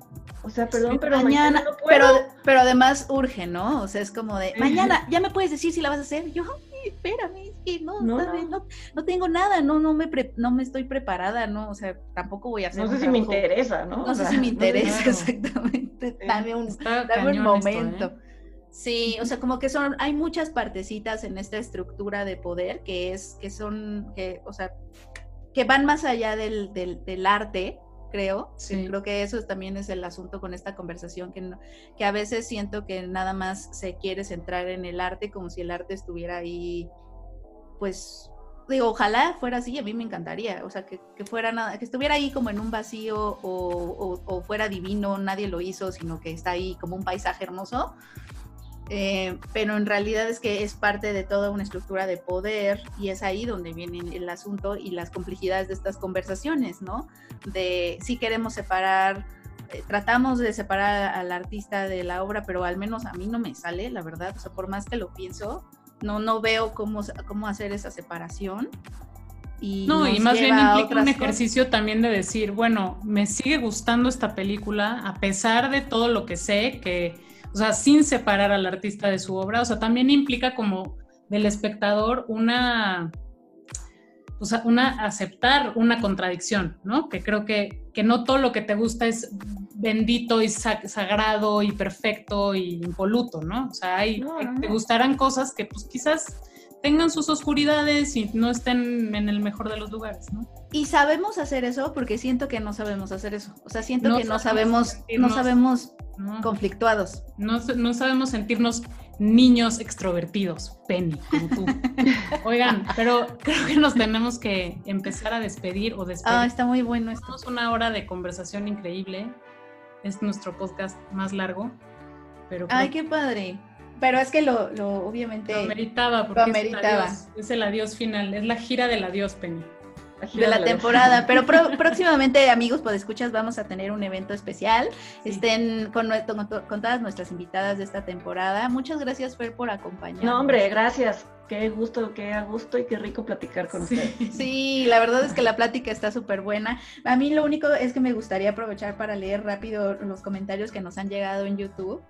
O sea, perdón, pero mañana, pero, pero además urge, ¿no? O sea, es como de, mañana, ¿ya me puedes decir si la vas a hacer? Yo, espérame, es que no, no, no, tengo nada, no, no me, no me estoy preparada, ¿no? O sea, tampoco voy a hacer. No sé si me interesa, ¿no? No sé si me interesa, exactamente. Dame un, dame un momento. ¿eh? Sí, o sea, como que son, hay muchas partecitas en esta estructura de poder que es, que son, que, o sea, que van más allá del, del, del arte, creo. Sí. Creo que eso también es el asunto con esta conversación, que, que a veces siento que nada más se quiere centrar en el arte como si el arte estuviera ahí, pues, digo, ojalá fuera así, a mí me encantaría, o sea, que, que fuera nada, que estuviera ahí como en un vacío o, o, fuera divino, nadie lo hizo, sino que está ahí como un paisaje hermoso. Eh, pero en realidad es que es parte de toda una estructura de poder y es ahí donde viene el asunto y las complejidades de estas conversaciones, ¿no? De si queremos separar, eh, tratamos de separar al artista de la obra, pero al menos a mí no me sale, la verdad, o sea, por más que lo pienso, no, no veo cómo, cómo hacer esa separación. Y no, y más bien implica un ejercicio también de decir, bueno, me sigue gustando esta película a pesar de todo lo que sé, que o sea, sin separar al artista de su obra, o sea, también implica como del espectador una, o sea, una aceptar una contradicción, ¿no? Que creo que, que no todo lo que te gusta es bendito y sagrado y perfecto y impoluto, ¿no? O sea, hay, te gustarán cosas que pues quizás tengan sus oscuridades y no estén en el mejor de los lugares, ¿no? Y sabemos hacer eso porque siento que no sabemos hacer eso. O sea, siento que no sabemos, no sabemos conflictuados. No, no sabemos sentirnos niños extrovertidos, Penny, como tú. Oigan, pero creo que nos tenemos que empezar a despedir o despedir. Ah, está muy bueno esto. Tenemos una hora de conversación increíble. Es nuestro podcast más largo. Pero Ay, qué padre. Pero es que lo, lo obviamente. Lo meritaba, porque Es, el adiós, es el adiós final, es la gira del adiós, Penny de la, temporada. Pero próximamente, amigos, pues escuchas, vamos a tener un evento especial. Estén con, con, todas nuestras invitadas de esta temporada. Muchas gracias, Fer, por acompañarnos. No, hombre, gracias. Qué gusto, qué a gusto y qué rico platicar con sí. ustedes. Sí, la verdad es que la plática está súper buena. A mí lo único es que me gustaría aprovechar para leer rápido los comentarios que nos han llegado en YouTube.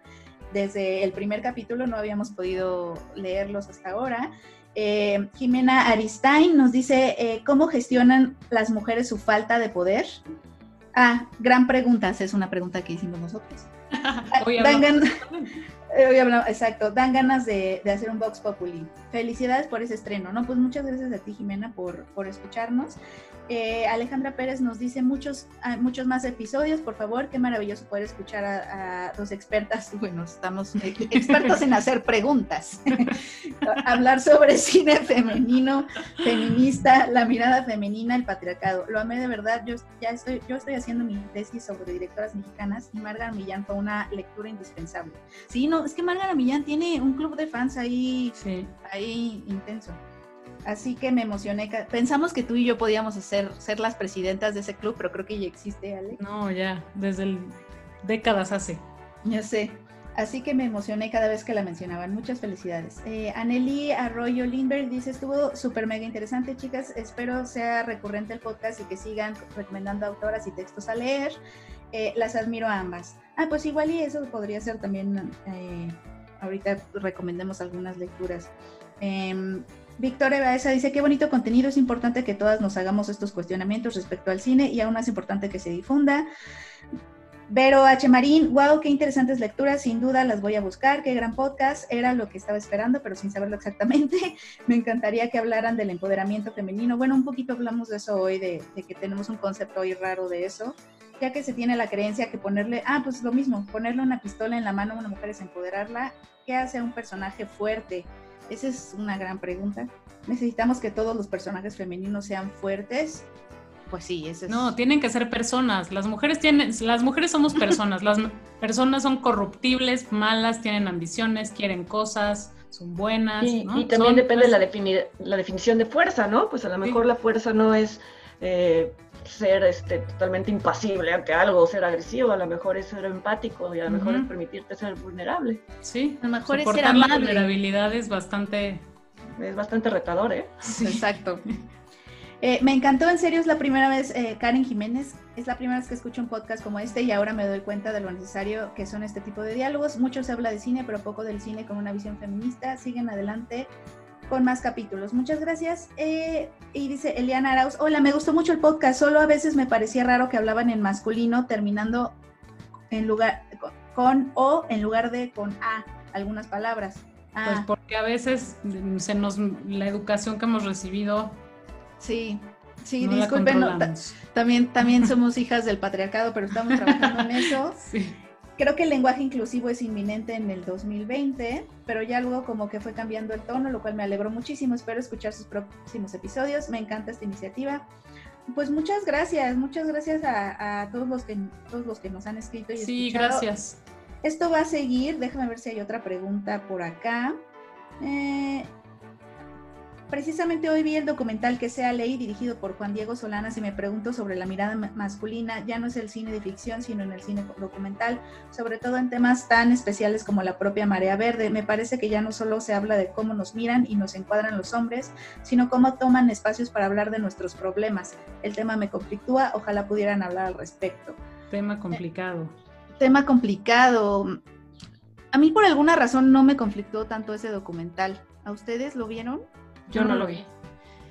Desde el primer capítulo no habíamos podido leerlos hasta ahora. Eh, Jimena Aristain nos dice, eh, ¿cómo gestionan las mujeres su falta de poder? Ah, gran pregunta, es una pregunta que hicimos nosotros. Eh, exacto, dan ganas de, hacer un Vox Populi. Felicidades por ese estreno, ¿no? Pues muchas gracias a ti, Jimena, por, por escucharnos. Eh, Alejandra Pérez nos dice muchos, ah, muchos más episodios, por favor, qué maravilloso poder escuchar a, dos expertas, bueno, estamos expertos en hacer preguntas, hablar sobre cine femenino, feminista, la mirada femenina, el patriarcado. Lo amé de verdad, yo ya estoy, yo estoy haciendo mi tesis sobre directoras mexicanas y Marga Millán fue una lectura indispensable. Sí, no, es que Marga Millán tiene un club de fans ahí, ahí intenso. Así que me emocioné. Pensamos que tú y yo podíamos ser las presidentas de ese club, pero creo que ya existe, Ale. No, ya, desde el, décadas hace. Ya sé. Así que me emocioné cada vez que la mencionaban. Muchas felicidades. Eh, Anneli Arroyo Lindberg dice, estuvo súper mega interesante, chicas. Espero sea recurrente el podcast y que sigan recomendando autoras y textos a leer. Eh, las admiro a ambas. Ah, pues igual y eso podría ser también, eh, ahorita recomendemos algunas lecturas. Em, Victoria Baeza dice, qué bonito contenido, es importante que todas nos hagamos estos cuestionamientos respecto al cine y aún más importante que se difunda. Vero H. Marín, wow, qué interesantes lecturas, sin duda las voy a buscar, qué gran podcast, era lo que estaba esperando, pero sin saberlo exactamente. Me encantaría que hablaran del empoderamiento femenino. Bueno, un poquito hablamos de eso hoy, de, que tenemos un concepto hoy raro de eso, ya que se tiene la creencia que ponerle, ah, pues lo mismo, ponerle una pistola en la mano a una mujer es empoderarla, ¿qué hace a un personaje fuerte? Esa es una gran pregunta. ¿Necesitamos que todos los personajes femeninos sean fuertes? Pues sí, ese es... No, tienen que ser personas. Las mujeres tienen, las mujeres somos personas. las personas son corruptibles, malas, tienen ambiciones, quieren cosas, son buenas. Y, también depende de la, la, definición de fuerza, ¿no? Pues a lo mejor la fuerza no es eh, ser este, totalmente impasible ante algo, ser agresivo, a lo mejor es ser empático y a lo mejor es permitirte ser vulnerable. Sí, a lo mejor es ser amable. la vulnerabilidad es bastante... Es bastante retador, ¿eh? Exacto. Eh, me encantó, en serio, es la primera vez, eh, Karen Jiménez, es la primera vez que escucho un podcast como este y ahora me doy cuenta de lo necesario que son este tipo de diálogos. Mucho se habla de cine, pero poco del cine con una visión feminista. Siguen adelante con más capítulos. Muchas gracias. Eh, y dice Eliana Arauz, hola, me gustó mucho el podcast, solo a veces me parecía raro que hablaban en masculino terminando en lugar con, O en lugar de con A, algunas palabras. Pues porque a veces se nos, la educación que hemos recibido. Sí, sí, disculpen, también, también somos hijas del patriarcado, pero estamos trabajando en eso. Sí. Creo que el lenguaje inclusivo es inminente en el 2020, pero ya luego como que fue cambiando el tono, lo cual me alegró muchísimo. Espero escuchar sus próximos episodios. Me encanta esta iniciativa. Pues muchas gracias, muchas gracias a, todos los que todos los que nos han escrito y Sí, gracias. Esto va a seguir. Déjame ver si hay otra pregunta por acá. Eh, Precisamente hoy vi el documental que sea ley dirigido por Juan Diego Solanas y me pregunto sobre la mirada masculina, ya no es el cine de ficción, sino en el cine documental, sobre todo en temas tan especiales como la propia marea verde. Me parece que ya no solo se habla de cómo nos miran y nos encuadran los hombres, sino cómo toman espacios para hablar de nuestros problemas. El tema me conflictúa, ojalá pudieran hablar al respecto. Tema complicado. tema complicado. A mí por alguna razón no me conflictó tanto ese documental. ¿A ustedes lo vieron? Yo no lo vi.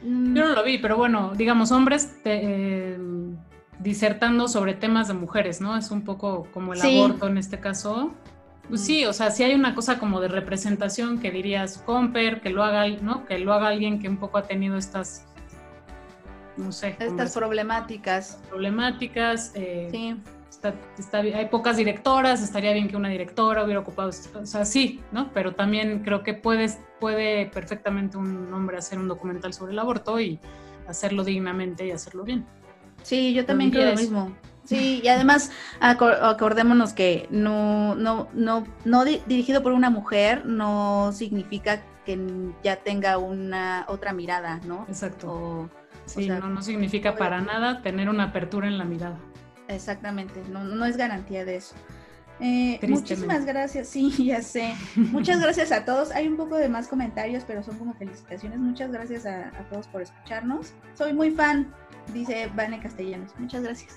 Mm. Yo no lo vi, pero bueno, digamos, hombres eh, disertando sobre temas de mujeres, ¿no? Es un poco como el aborto en este caso. Pues mm. sí, o sea, si hay una cosa como de representación que dirías Comper, que lo haga, ¿no? Que lo haga alguien que un poco ha tenido estas, no sé. Estas problemáticas. Problemáticas. Eh, sí hay pocas directoras, estaría bien que una directora hubiera ocupado, o sea, sí, ¿no? Pero también creo que puedes, puede perfectamente un hombre hacer un documental sobre el aborto y hacerlo dignamente y hacerlo bien. Sí, yo también creo lo mismo. Sí, y además acordémonos que no, no, no, no dirigido por una mujer no significa que ya tenga una otra mirada, ¿no? Exacto. sí, no, no significa para nada tener una apertura en la mirada. Exactamente, no, no es garantía de eso. Eh, muchísimas gracias, sí, ya sé. Muchas gracias a todos. Hay un poco de más comentarios, pero son como felicitaciones. Muchas gracias a, todos por escucharnos. Soy muy fan, dice Vane Castellanos. Muchas gracias.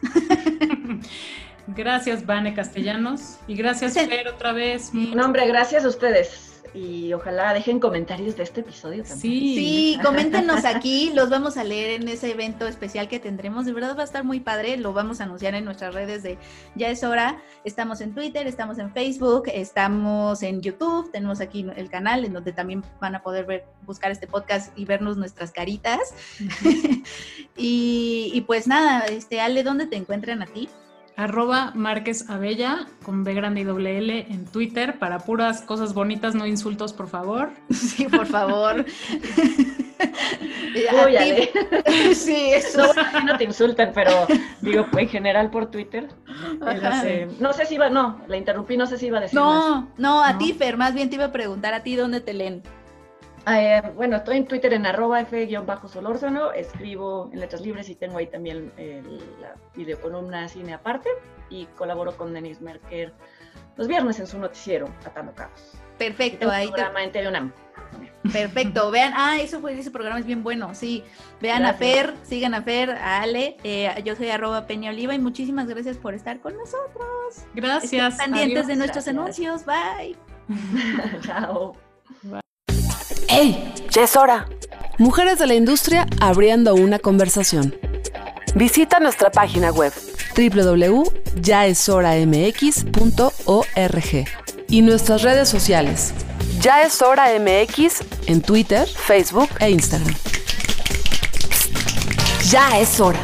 gracias, Vane Castellanos. Y gracias, Fer, otra vez. No, hombre, gracias a ustedes y ojalá dejen comentarios de este episodio también. Sí, sí, coméntenos aquí, los vamos a leer en ese evento especial que tendremos. De verdad va a estar muy padre, lo vamos a anunciar en nuestras redes de Ya es hora. Estamos en Twitter, estamos en Facebook, estamos en YouTube, tenemos aquí el canal en donde también van a poder ver, buscar este podcast y vernos nuestras caritas. y, y, pues nada, este Ale, ¿dónde te encuentran a ti? Arroba Márquez Abella con B grande y doble L en Twitter para puras cosas bonitas, no insultos, por favor. Sí, por favor. sí, eso. No, te insultan, pero digo, en general por Twitter. no sé si iba, no, la interrumpí, no sé si iba a decir. No, no, a ti, Fer, más bien te iba a preguntar a ti dónde te leen. Eh, bueno, estoy en Twitter en arroba f-solórzano, escribo en Letras Libres y tengo ahí también la videocolumna Cine Aparte y colaboro con Denise Merker los viernes en su noticiero, Atando Cabos. Perfecto, ahí. Programa en UNAM. Perfecto, vean, ah, eso fue, ese programa es bien bueno, sí. Vean a Fer, sigan a Fer, a Ale, eh, yo soy arroba Peña Oliva y muchísimas gracias por estar con nosotros. Gracias. Estén pendientes de nuestros anuncios, bye. Chao. ¡Hey! Ya es hora. Mujeres de la industria abriendo una conversación. Visita nuestra página web www.yaeshoramx.org y nuestras redes sociales. Ya es hora MX en Twitter, Facebook e Instagram. Ya es hora.